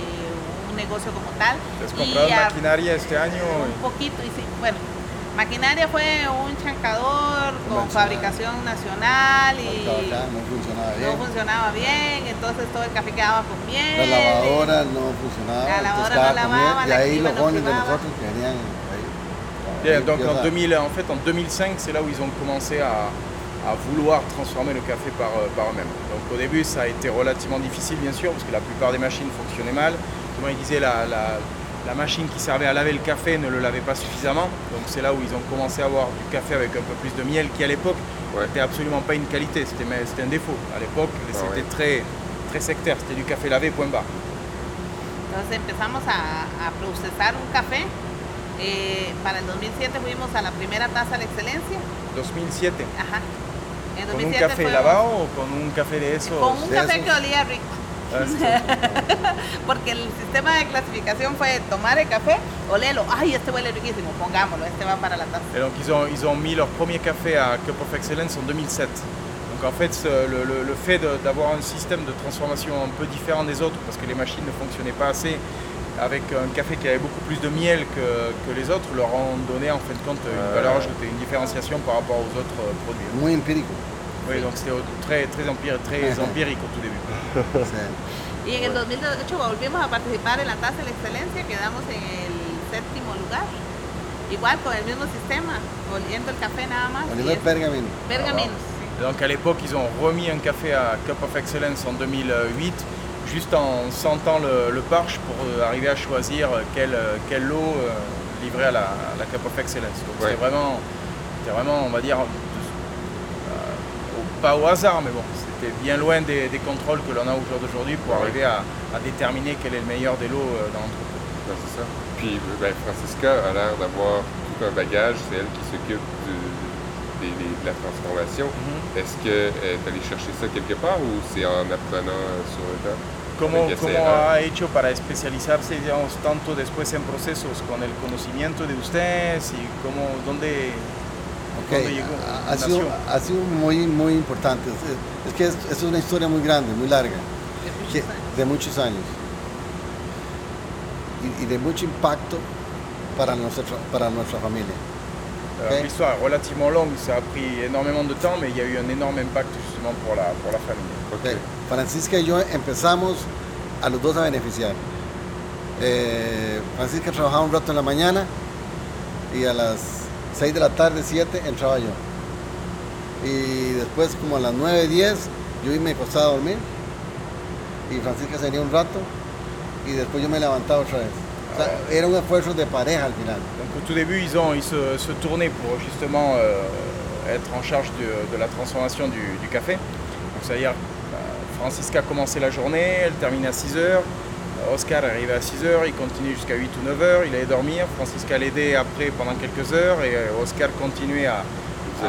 Speaker 9: un negocio como tal.
Speaker 10: ¿Has
Speaker 9: Y
Speaker 10: comprado
Speaker 9: a-
Speaker 10: maquinaria este año?
Speaker 9: un poquito, y sí, bueno, maquinaria fue un chancador con fabricación nacional y
Speaker 11: acá, no funcionaba bien.
Speaker 9: no funcionaba bien, entonces todo el café quedaba con miel.
Speaker 11: La lavadora no funcionaba.
Speaker 9: La lavadora no lavaba,
Speaker 11: comida- y
Speaker 9: la
Speaker 11: ahí los
Speaker 9: no
Speaker 11: jóvenes de nosotros que venían ahí. Ahí
Speaker 10: donc en,
Speaker 11: empieza-
Speaker 10: 2000, en fait, en 2005, c'est là où ils ont commencé à, à vouloir transformer le café par, euh, par eux-mêmes. Donc au début, ça a été relativement difficile, bien sûr, parce que la plupart des machines fonctionnaient mal. Comme ils disaient, la, la, la machine qui servait à laver le café ne le lavait pas suffisamment. Donc c'est là où ils ont commencé à avoir du café avec un peu plus de miel, qui à l'époque n'était absolument pas une qualité, c'était un défaut. À l'époque, c'était très, très sectaire, c'était du café lavé, point barre.
Speaker 9: Entonces empezamos a, a procesar un café. Eh, para el 2007 fuimos a la primera taza de excelencia.
Speaker 10: 2007.
Speaker 9: Ajá. En
Speaker 10: ¿Con un
Speaker 9: 2007
Speaker 10: café
Speaker 9: fuimos-
Speaker 10: lavado o con un café de esos?
Speaker 9: Con un café que olía rico. Porque el sistema de clasificación fue tomar el café, olerlo. Ay, este huele riquísimo, pongámoslo, este va para la taza.
Speaker 10: Et donc ils ont, ils ont mis leur premier café à Cup of Excellence en 2007. Donc en fait, ce- le, le- le fait d'avoir un système de transformation un peu différent des autres, parce que les machines ne fonctionnaient pas assez, avec un café qui avait beaucoup plus de miel que, que les autres, leur ont donné en fin de compte une
Speaker 11: Euh.
Speaker 10: valeur ajoutée, une différenciation par rapport aux autres euh, produits.
Speaker 11: Muy empírico.
Speaker 10: Oui, donc c'était très, très, empiri- très empirique au tout début.
Speaker 9: Y en el 2008 volvimos a participar en la taza de la excelencia, quedamos en el séptimo lugar. Igual con el mismo sistema, oliendo el café nada más.
Speaker 11: Oliendo
Speaker 9: y
Speaker 11: el
Speaker 9: es-
Speaker 11: pergamino.
Speaker 9: Pergaminos.
Speaker 10: Et donc à l'époque, ils ont remis un café à Cup of Excellence en 2008, juste en sentant le, le parche pour euh, arriver à choisir quel, euh, quel lot euh, livrer à la, à la Cup of Excellence. Donc
Speaker 1: Ouais.
Speaker 10: c'était vraiment, on va dire, pas au hasard, mais bon, c'était bien loin des, des contrôles que l'on a au jour d'aujourd'hui pour
Speaker 1: Ouais.
Speaker 10: arriver à, à déterminer quel est le meilleur des lots euh, dans l'entreprise.
Speaker 1: Ouais, c'est ça. Puis ben, Francisca a l'air d'avoir tout un bagage, c'est elle qui s'occupe du- des- des- de la transformation.
Speaker 10: Mhm.
Speaker 1: Est-ce que tu es allé chercher ça quelque part ou c'est en apprenant euh, sur le Avec
Speaker 10: cómo
Speaker 1: SRA?
Speaker 10: ha hecho para especializarse, digamos, tanto después en procesos con el conocimiento de ustedes y cómo, dónde,
Speaker 11: Ok,
Speaker 10: dónde llegó?
Speaker 11: ha, sido, ha sido muy, muy importante. Es, es que es, es una historia muy grande, muy larga, que- de muchos años. Y, y de mucho impacto para nuestra, para nuestra familia.
Speaker 10: Alors,
Speaker 11: Ok.
Speaker 10: L'histoire est relativement longue, ça a pris énormément de temps, mais il y a eu un énorme impact justement pour la, pour la famille.
Speaker 11: Ok, Francisca y yo empezamos a los dos a beneficiar. Eh, Francisca trabajaba un rato en la mañana y a las 6 de la tarde, 7, entraba yo. Y después como a las 9, 10, yo me acostaba a dormir y Francisca se venía un rato y después yo me levantaba otra vez. O sea, era un esfuerzo de pareja al final.
Speaker 10: Donc au tout début, ils, ont, ils se, se tournaient pour justement euh, être en charge de, de la transformation du, du café. Donc c'est-à-dire, bah, Francisca commençait la journée, elle terminait à 6 heures. Oscar arrivait à 6 heures, il continuait jusqu'à 8 ou 9 heures, il allait dormir. Francisca l'aidait après pendant quelques heures et euh, Oscar continuait à,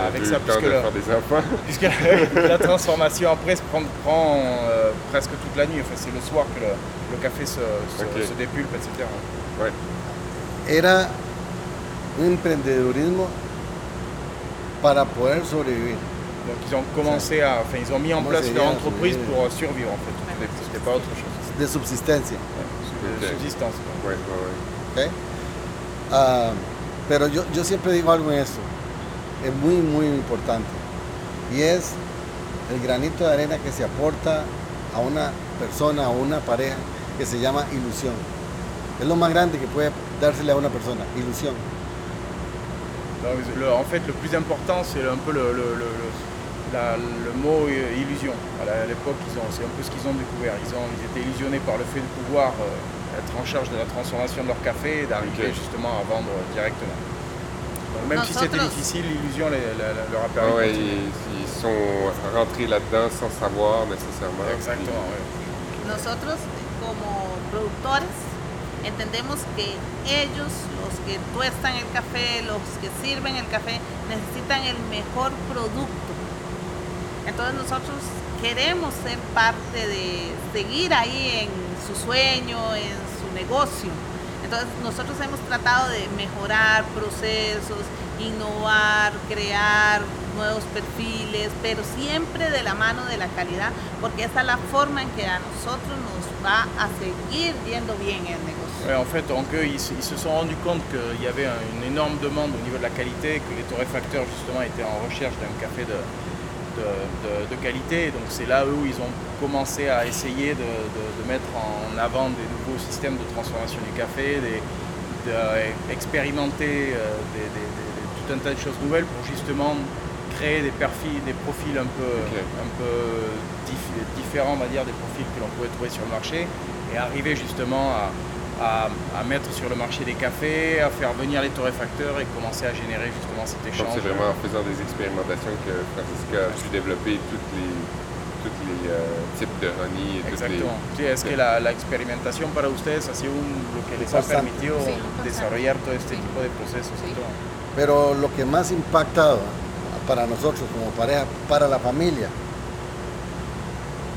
Speaker 10: avec ça. puisque
Speaker 1: de
Speaker 10: la-
Speaker 1: faire des enfants.
Speaker 10: puisque la, la transformation après se prend, prend, euh, presque toute la nuit. Enfin, c'est le soir que le, le café se, se, dépulpe, etc.
Speaker 1: Ouais.
Speaker 11: Era un emprendedurismo para poder sobrevivir.
Speaker 10: Donc ils ont commencé à, enfin ils ont mis en place leur entreprise pour survivre en fait. C'était pas autre chose.
Speaker 11: De subsistencia. Ah, pero yo, yo siempre digo algo en esto, es muy, muy importante, y es el granito de arena que se aporta a una persona, a una pareja, que se llama ilusión. Es lo más grande que puede dársele a una persona, ilusión.
Speaker 10: Donc, le- en fait, le plus important, c'est un peu le, le, le- la- le mot euh, illusion. À l'époque, ils ont- c'est un peu ce qu'ils ont découvert. Ils, ont, ils étaient illusionnés par le fait de pouvoir euh, être en charge de la transformation de leur café et d'arriver justement à vendre directement. Donc même si c'était difficile, l'illusion leur a permis de
Speaker 1: ouais, ils, ils sont rentrés là-dedans sans savoir nécessairement.
Speaker 10: Exactement, ouais.
Speaker 9: Nosotros como productores entendemos que ellos, los que tuestan el café, los que sirven el café, necesitan el mejor producto. Entonces nosotros queremos ser parte de seguir ahí en su sueño, en su negocio. Entonces nosotros hemos tratado de mejorar procesos, innovar, crear nuevos perfiles, pero siempre de la mano de la calidad, porque esa es la forma en que a nosotros nos va a seguir yendo bien el negocio.
Speaker 10: Ouais, en fait, donc eux, ils, ils se sont rendus compte qu'il y avait un- une énorme demande au niveau de la qualité, que les torréfacteurs justement étaient en recherche d'un café de, de, de- de qualité. Donc c'est là où ils ont commencé à essayer de, mettre en avant des nouveaux systèmes de transformation du café, d'expérimenter des- tout un tas de choses nouvelles pour justement créer des perfils, des profils un peu, un peu dif- différents, on va dire, des profils que l'on pouvait trouver sur le marché, et arriver justement à, à- à mettre sur le marché des cafés, à faire venir les torréfacteurs et commencer à générer justement cet
Speaker 1: Donc
Speaker 10: échange.
Speaker 1: c'est vraiment en faisant des expérimentations que Francisca a pu développer toutes les, toutes les euh, types de honey et toutes les...
Speaker 10: Exactement. Sí, es que la, la experimentación para ustedes ha sido un- lo que les ha permitido
Speaker 11: Sí,
Speaker 10: desarrollar todo este tipo de procesos. y todo?
Speaker 11: Pero lo que más impacta para nosotros como pareja, para la familia,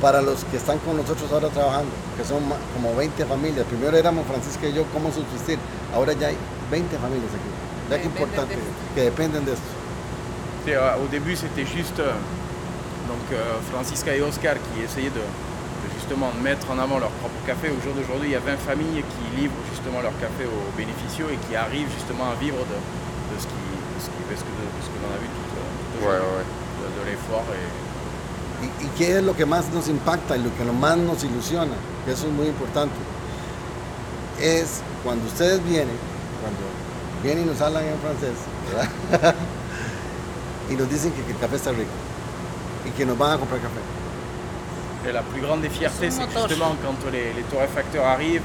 Speaker 11: para los que están con nosotros ahora trabajando, que son como 20 familias. Primero éramos Francisca y yo, cómo subsistir? Ahora ya hay 20 familias aquí. Vea qué importante, que dependen de esto.
Speaker 10: Euh, au début, c'était juste euh, donc, euh, Francisca et Oscar qui essayaient de, de justement mettre en avant leur propre café. Au jour d'aujourd'hui, il y a 20 familles qui livrent justement leur café aux bénéficiaux et qui arrivent justement à vivre de, de ce qui, de ce qui, de ce que, de ce que l'on a vu tout, euh, tout
Speaker 1: Ouais,
Speaker 10: aujourd'hui,
Speaker 1: ouais.
Speaker 10: de, de l'effort. Et...
Speaker 11: ¿Y, y qué es lo que más nos impacta y lo que más nos ilusiona? Que eso es muy importante. Es cuando ustedes vienen, cuando vienen y nos hablan en francés, ¿verdad? y nos dicen que, que el café está rico y que nos van a comprar café.
Speaker 10: Et la plus grande des fiertés, c'est justement quand les, les torréfacteurs arrivent,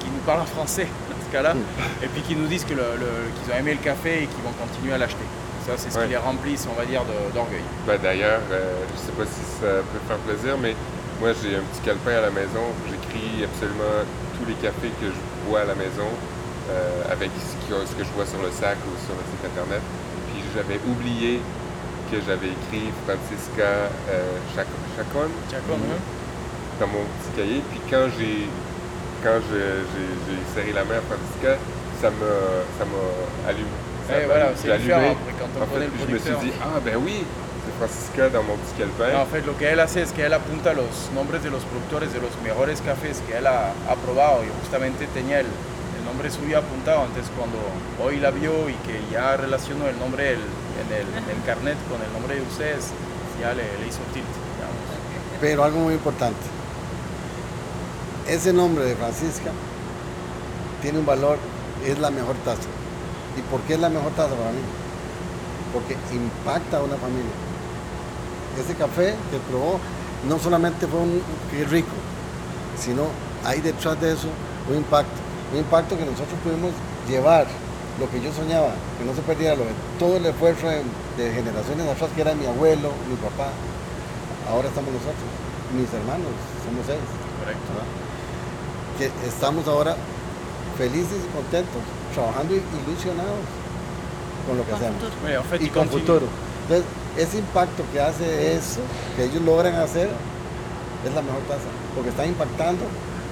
Speaker 10: qu'ils nous parlent en français dans ce cas-là, et puis qu'ils nous disent qu'ils ont aimé le café et qu'ils vont continuer à l'acheter. Ça, c'est ce
Speaker 1: Ouais.
Speaker 10: qui les remplisse, on va dire, d'orgueil.
Speaker 1: Ben, D'ailleurs, euh, je sais pas si ça peut faire plaisir, mais moi j'ai un petit calepin à la maison. J'écris absolument tous les cafés que je bois à la maison euh, avec ce, qui- ce que je vois sur le sac ou sur le site internet. Puis j'avais oublié que j'avais écrit Francisca euh, Chac- Chacon dans mon petit cahier. Puis quand j'ai quand j'ai serré la main à Francisca, ça m'a allumé. Ça m'a-
Speaker 10: voilà, c'est différent quand on
Speaker 1: En fait,
Speaker 10: connaît le
Speaker 1: puis je me suis dit, ah ben oui, c'est Francisca dans mon petit calepin.
Speaker 10: No, en fait, lo que él hace es que él apunta los nombres de los productores de los mejores cafés que él ha, ha probado y justamente tenía el, el nombre suyo apuntado. Entonces, cuando hoy la vio y que ya relacionó el nombre el- en, el, en el carnet con el nombre de ustedes, ya le, le hizo tilt, digamos.
Speaker 11: Pero algo muy importante. Ese nombre de Francisca tiene un valor, es la mejor taza. ¿Y por qué es la mejor taza para mí? Porque impacta a una familia. Ese café que probó no solamente fue un que rico, sino hay detrás de eso un impacto. Un impacto que nosotros pudimos llevar lo que yo soñaba, que no se perdiera lo, todo el esfuerzo de, de generaciones atrás, que era mi abuelo, mi papá. Ahora estamos nosotros, mis hermanos, somos seis.
Speaker 10: Correcto.
Speaker 11: ¿verdad? Que estamos ahora felices y contentos, trabajando y ilusionados con lo que hacemos.
Speaker 10: Oui, en fait,
Speaker 11: y con
Speaker 10: continue.
Speaker 11: futuro. Entonces, ese impacto que hace eso, que ellos logran hacer, es la mejor tasa, porque están impactando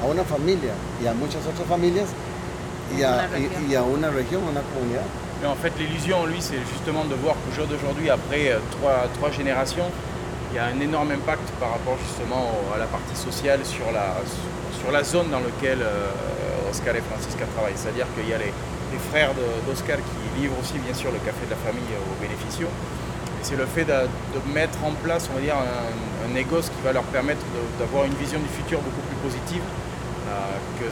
Speaker 11: a una familia y a muchas otras familias y a,
Speaker 9: Una
Speaker 11: y- y a una región, a una comunidad.
Speaker 10: Mais en fait, l'illusion, lui, c'est justement de voir qu'au jour d'aujourd'hui, après euh, trois, trois générations, il y a un énorme impact par rapport justement au- à la partie sociale sur la, sur la zone dans laquelle euh, Oscar et Francisca travaillent. C'est-à-dire qu'il y a les, les frères d'Oscar qui livrent aussi, bien sûr, le café de la famille aux bénéficiaux. Et c'est le fait de, de mettre en place, on va dire, un, un négoce qui va leur permettre d'avoir une vision du futur beaucoup plus positive euh, que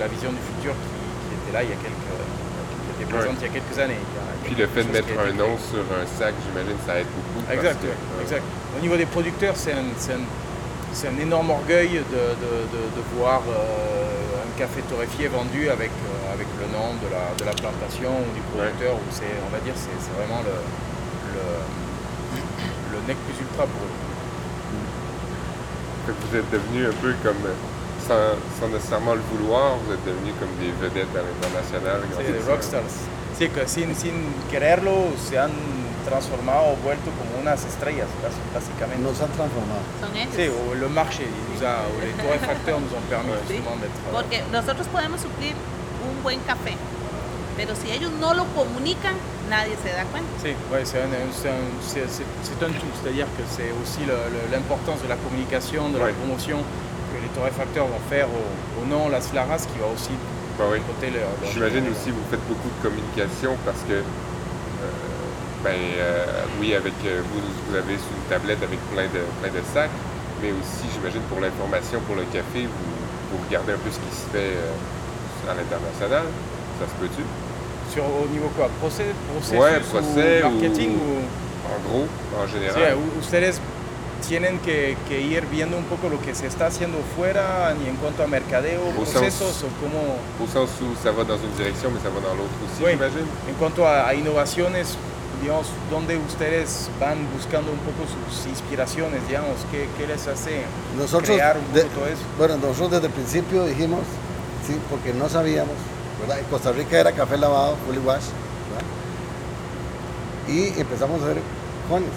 Speaker 10: la vision du futur qui, qui était là il y a quelques, qui était présente il y a quelques années. A-
Speaker 1: Puis le fait de mettre un nom sur un sac, j'imagine, ça aide beaucoup.
Speaker 10: Exact,
Speaker 1: que,
Speaker 10: ouais,
Speaker 1: euh,
Speaker 10: exact. Au niveau des producteurs, c'est un, énorme orgueil de, de- de- de voir euh, café torréfié vendu avec, euh, avec le nom de la, de la plantation ou du producteur. Ou c'est, on va dire c'est c'est vraiment le, le, le nec plus ultra pour eux.
Speaker 1: Vous êtes devenus un peu comme, sans, sans nécessairement le vouloir, vous êtes devenus comme des vedettes à l'international. grâce
Speaker 10: Sí,
Speaker 1: à
Speaker 10: de
Speaker 1: ça.
Speaker 10: rockstars. Sí, que sin, sin quererlo se han transformado o vuelto como unas estrellas, básicamente.
Speaker 11: Nos han transformado.
Speaker 9: Son ellos?
Speaker 10: Sí, o marché, il nous a- o les torréfacteurs nous ont permis
Speaker 9: Sí,
Speaker 10: justement d'être... euh,
Speaker 9: Porque nosotros podemos suplir un buen café, pero si ellos no lo comunican, nadie se da cuenta.
Speaker 10: Ouais, c'est un, c'est tout, c'est-à-dire que c'est aussi l'importance de la communication, de la
Speaker 1: Ouais.
Speaker 10: promotion que les torréfacteurs vont faire au, au nom Las Laras qui va aussi
Speaker 1: Bah oui.
Speaker 10: côté leur, leur-
Speaker 1: J'imagine aussi vous faites beaucoup de communication parce que, ben euh, oui, avec euh, vous, vous avez sur une tablette avec plein de, plein de sacs, mais aussi, j'imagine, pour l'information, pour le café, vous, vous regardez un peu ce qui se fait euh, à l'international. Ça se peut-tu?
Speaker 10: Sur, au niveau quoi? Procès, processus
Speaker 1: Ouais,
Speaker 10: ou
Speaker 1: procès
Speaker 10: marketing
Speaker 1: ou-
Speaker 10: ou...
Speaker 1: En gros, en
Speaker 10: Sí,
Speaker 1: général.
Speaker 10: u- ustedes tienen que, que ir viendo un poco lo que se está haciendo fuera y en cuanto a mercadeo,
Speaker 1: Au
Speaker 10: procesos
Speaker 1: sens-
Speaker 10: o cómo...
Speaker 1: Au sens où ça va dans une direction, mais ça va dans l'autre aussi,
Speaker 10: Oui.
Speaker 1: j'imagine.
Speaker 10: En cuanto a, a innovaciones, digamos, ¿dónde ustedes van buscando un poco sus inspiraciones, digamos? ¿Qué, qué les hace
Speaker 11: Nosotros,
Speaker 10: crear un poco todo eso?
Speaker 11: bueno, nosotros desde el principio dijimos, sí, porque no sabíamos, ¿verdad? En Costa Rica era café lavado, fully wash, ¿verdad? Y empezamos a hacer cones.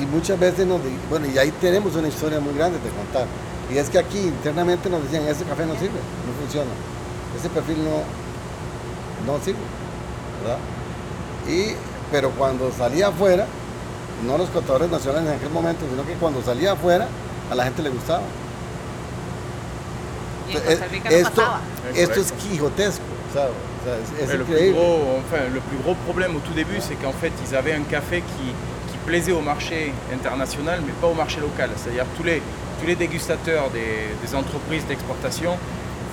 Speaker 11: Y muchas veces nos, bueno, y ahí tenemos una historia muy grande de contar. Y es que aquí internamente nos decían, ese café no sirve, no funciona. Ese perfil no, no sirve, ¿verdad? Y, pero cuando salía afuera, no los contadores nacionales en aquel momento, sino que cuando salía afuera, a la gente le gustaba.
Speaker 9: Y en Costa Rica no
Speaker 11: esto,
Speaker 9: pasaba.
Speaker 11: esto es quijotesco, es
Speaker 10: Mais le, plus gros, enfin, le plus gros problème au tout début, c'est qu'en fait, ils avaient un café qui, qui plaisait au marché international, mais pas au marché local. C'est-à-dire tous les, tous les dégustateurs des, des entreprises d'exportation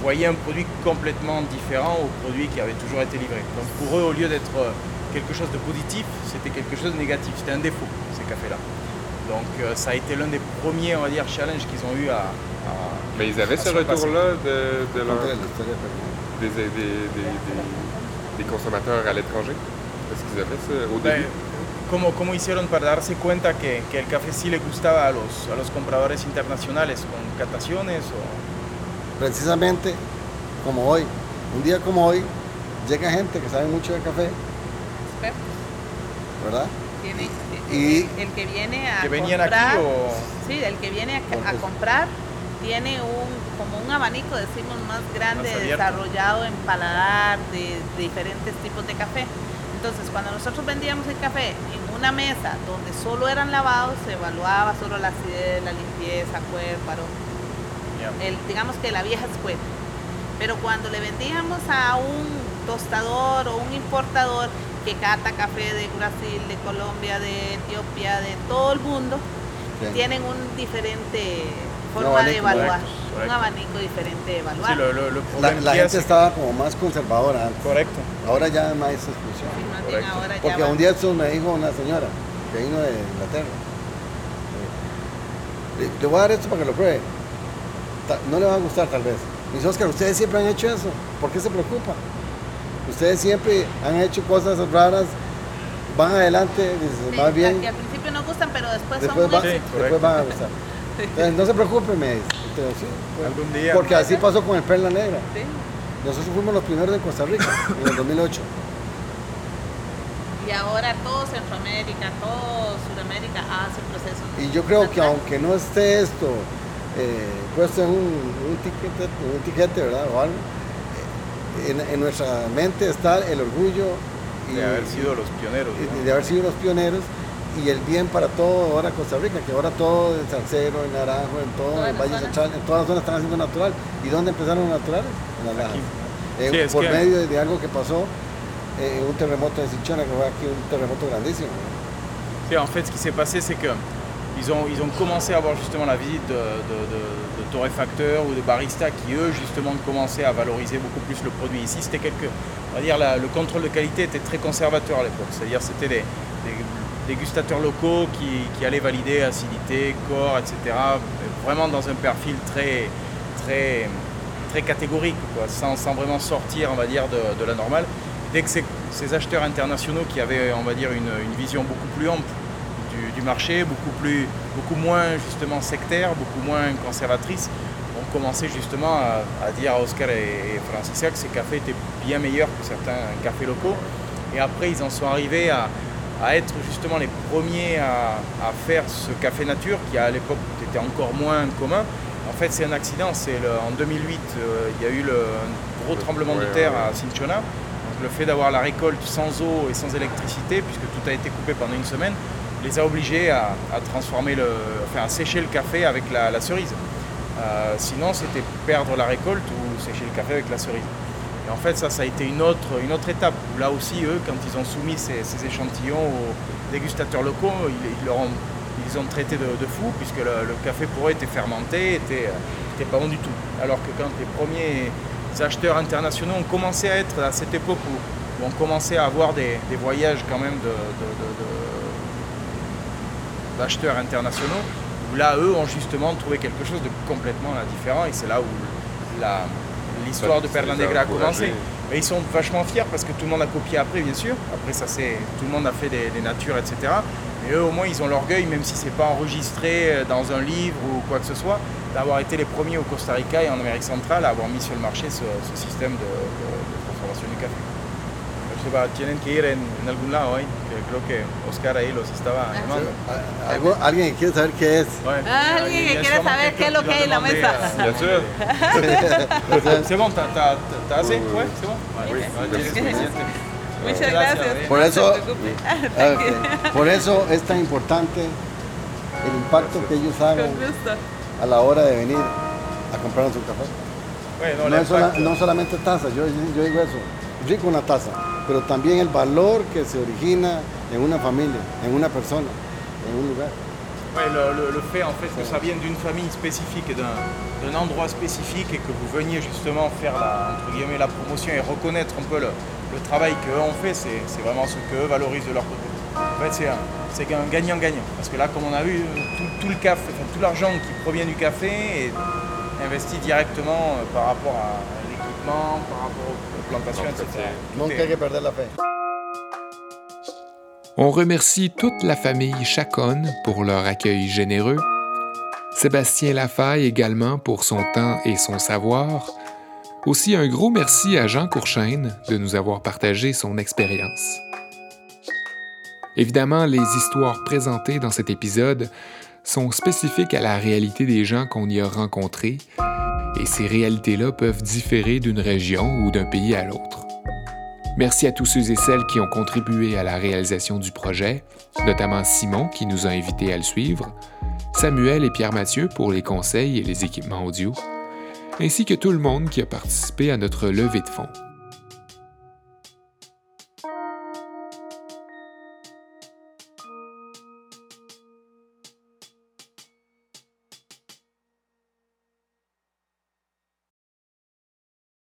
Speaker 10: voyaient un produit complètement différent au produit qui avait toujours été livré. Donc pour eux, au lieu d'être euh, quelque chose de positif, c'était quelque chose de négatif. C'était un défaut, ces cafés-là. Donc euh, ça a été l'un des premiers, on va dire, challenges qu'ils ont eu à, à-
Speaker 1: Mais ils avaient
Speaker 10: à
Speaker 1: ce retour-là de, de leur- des, des, des, des- des consommateurs à l'étranger? Est-ce qu'ils avaient ça au
Speaker 10: Ben,
Speaker 1: début?
Speaker 10: ¿Cómo, ¿Cómo hicieron para darse cuenta que, que el café sí le gustaba a los, a los compradores internacionales con cataciones? O...
Speaker 11: Precisamente como hoy, un día como hoy, llega gente que sabe mucho de café,
Speaker 9: Expertos.
Speaker 11: ¿verdad?
Speaker 9: Tiene-
Speaker 11: Y-
Speaker 9: el, el que viene a
Speaker 10: ¿Que venían aquí
Speaker 9: comprar,
Speaker 10: o...?
Speaker 9: sí, el que viene a, a comprar tiene un como un abanico, decimos, más grande,
Speaker 10: Más
Speaker 9: desarrollado en paladar de, de diferentes tipos de café. Entonces, cuando nosotros vendíamos el café en una mesa donde solo eran lavados, se evaluaba solo la acidez, la limpieza, cuérparo, el, digamos que la vieja escuela. Pero cuando le vendíamos a un tostador o un importador que cata café de Brasil, de Colombia, de Etiopía, de todo el mundo,
Speaker 11: Sí.
Speaker 9: tienen un diferente forma de
Speaker 11: abanico,
Speaker 9: evaluar,
Speaker 10: correcto,
Speaker 9: un abanico diferente de evaluar.
Speaker 10: Sí, lo, lo, lo
Speaker 11: La, gente estaba como más conservadora antes.
Speaker 10: Correcto.
Speaker 11: Ahora ya hay más exclusión.
Speaker 9: Ahora ya
Speaker 11: Porque un día esto me dijo una señora que vino de Inglaterra. eh, Le voy a dar esto para que lo pruebe. No le va a gustar tal vez. Dice, Oscar, ustedes siempre han hecho eso. ¿Por qué se preocupan? Ustedes siempre han hecho cosas raras. Van adelante,
Speaker 9: Sí,
Speaker 11: más bien.
Speaker 9: Que al principio no gustan, pero después,
Speaker 11: Después,
Speaker 9: son
Speaker 11: va-
Speaker 9: un
Speaker 10: Sí,
Speaker 11: después van a gustar. Entonces, no se preocupen, me dice. Entonces, sí, pues,
Speaker 10: Algún día.
Speaker 11: Porque así pasó con el Perla Negra.
Speaker 9: Sí.
Speaker 11: Nosotros fuimos los primeros en Costa Rica, en el 2008.
Speaker 9: Y ahora todo Centroamérica, todo Sudamérica hace procesos.
Speaker 11: Y yo creo que aunque no esté esto eh, puesto en un, un tiquete, un etiquete, ¿verdad? O algo, en, en nuestra mente está el orgullo y,
Speaker 10: De haber sido los pioneros.
Speaker 11: y
Speaker 10: ¿no?
Speaker 11: de haber sido los pioneros y el bien para todo ahora Costa Rica, que ahora todo en Salcero, en Naranjo, en todo
Speaker 9: Todas
Speaker 11: el
Speaker 9: las
Speaker 11: Valle. Central, en todas las zonas están haciendo natural. ¿Y dónde empezaron los naturales? En las lajas. Eh,
Speaker 10: Sí, es
Speaker 11: por
Speaker 10: que-
Speaker 11: medio de, de algo que pasó, eh, un terremoto en Sichona, que fue aquí un terremoto grandísimo.
Speaker 10: en fait, ce qui s'est passé, c'est que ils ont, commencé à avoir justement la visite de, torréfacteurs ou de baristas qui, eux, justement, commençaient à valoriser beaucoup plus le produit. Ici, c'était quelque, on va dire, le contrôle de qualité était très conservateur à l'époque. C'est-à-dire, c'était des, dégustateurs locaux qui, allaient valider acidité, corps, etc. Vraiment dans un perfil très, très, très catégorique, sans, vraiment sortir, on va dire, de, la normale. Dès que ces, ces, acheteurs internationaux qui avaient, on va dire, une, une vision beaucoup plus ample du, marché, beaucoup, plus, beaucoup moins justement sectaire, beaucoup moins conservatrice, ont commencé justement à, à dire à Oscar et, et Francisca que ces cafés étaient bien meilleurs que certains cafés locaux. Et après, ils en sont arrivés à, à être justement les premiers à, à, faire ce café nature qui à l'époque était encore moins commun. En fait, c'est un accident. C'est en 2008, euh, il y a eu le, un gros tremblement de terre à Cinchona. Donc, le fait d'avoir la récolte sans eau et sans électricité, puisque tout a été coupé pendant une semaine, les a obligés à, transformer le, enfin, à sécher le café avec la, cerise. Euh, sinon, c'était perdre la récolte ou sécher le café avec la cerise. Et en fait, ça, ça a été une autre, une autre étape. Là aussi, eux, quand ils ont soumis ces, échantillons aux dégustateurs locaux, ils, ils, leur ont, ils ont traité de, de fou, puisque le, café pour eux était fermenté, était, était pas bon du tout. Alors que quand les premiers acheteurs internationaux ont commencé à être à cette époque où, où on commençait à avoir des, des voyages quand même d'acheteurs internationaux, où là, eux ont justement trouvé quelque chose de complètement différent, et c'est là où l'histoire de Perla Negra a commencé. Mais ils sont vachement fiers parce que tout le monde a copié après, bien sûr. Après, ça c'est tout le monde a fait des, des, natures, etc. Mais eux, au moins, ils ont l'orgueil, même si c'est pas enregistré dans un livre ou quoi que ce soit, d'avoir été les premiers au Costa Rica et en Amérique centrale à avoir mis sur le marché ce, ce système de, de, de, transformation du café. tienen que ir en, en, algún lado ahí, que creo que Oscar ahí los estaba llamando.
Speaker 11: ¿Algo, ¿Alguien que quiere saber qué es?
Speaker 9: Bueno, alguien que quiere saber qué es lo que hay en la mesa.
Speaker 10: assez Ouais, c'est bon
Speaker 9: Muchas gracias.
Speaker 11: Por eso, okay. por eso es tan importante el impacto que ellos hagan a la hora de venir a comprar su café.
Speaker 10: Bueno,
Speaker 11: no, es sola, no solamente taza, yo, yo digo eso, rico una taza, pero también el valor que se origina en una familia, en una persona, en un lugar.
Speaker 10: Ouais, le, le, le, fait en fait que ça vienne d'une famille spécifique et d'un endroit spécifique et que vous veniez justement faire la, entre guillemets, la promotion et reconnaître un peu le, le travail qu'eux ont fait, c'est vraiment ce qu'eux valorisent de leur côté. En fait, c'est un gagnant-gagnant. Parce que là, comme on a vu, tout, tout le café, enfin, tout l'argent qui provient du café est investi directement euh, par rapport à l'équipement, par rapport aux plantations, etc.
Speaker 11: La.
Speaker 5: On remercie toute la famille Chacon pour leur accueil généreux, Sébastien Lafaille également pour son temps et son savoir, aussi un gros merci à Jean Courchaine de nous avoir partagé son expérience. Évidemment, les histoires présentées dans cet épisode sont spécifiques à la réalité des gens qu'on y a rencontrés, et ces réalités-là peuvent différer d'une région ou d'un pays à l'autre. Merci à tous ceux et celles qui ont contribué à la réalisation du projet, notamment Simon qui nous a invités à le suivre, Samuel et Pierre-Mathieu pour les conseils et les équipements audio, ainsi que tout le monde qui a participé à notre levée de fonds.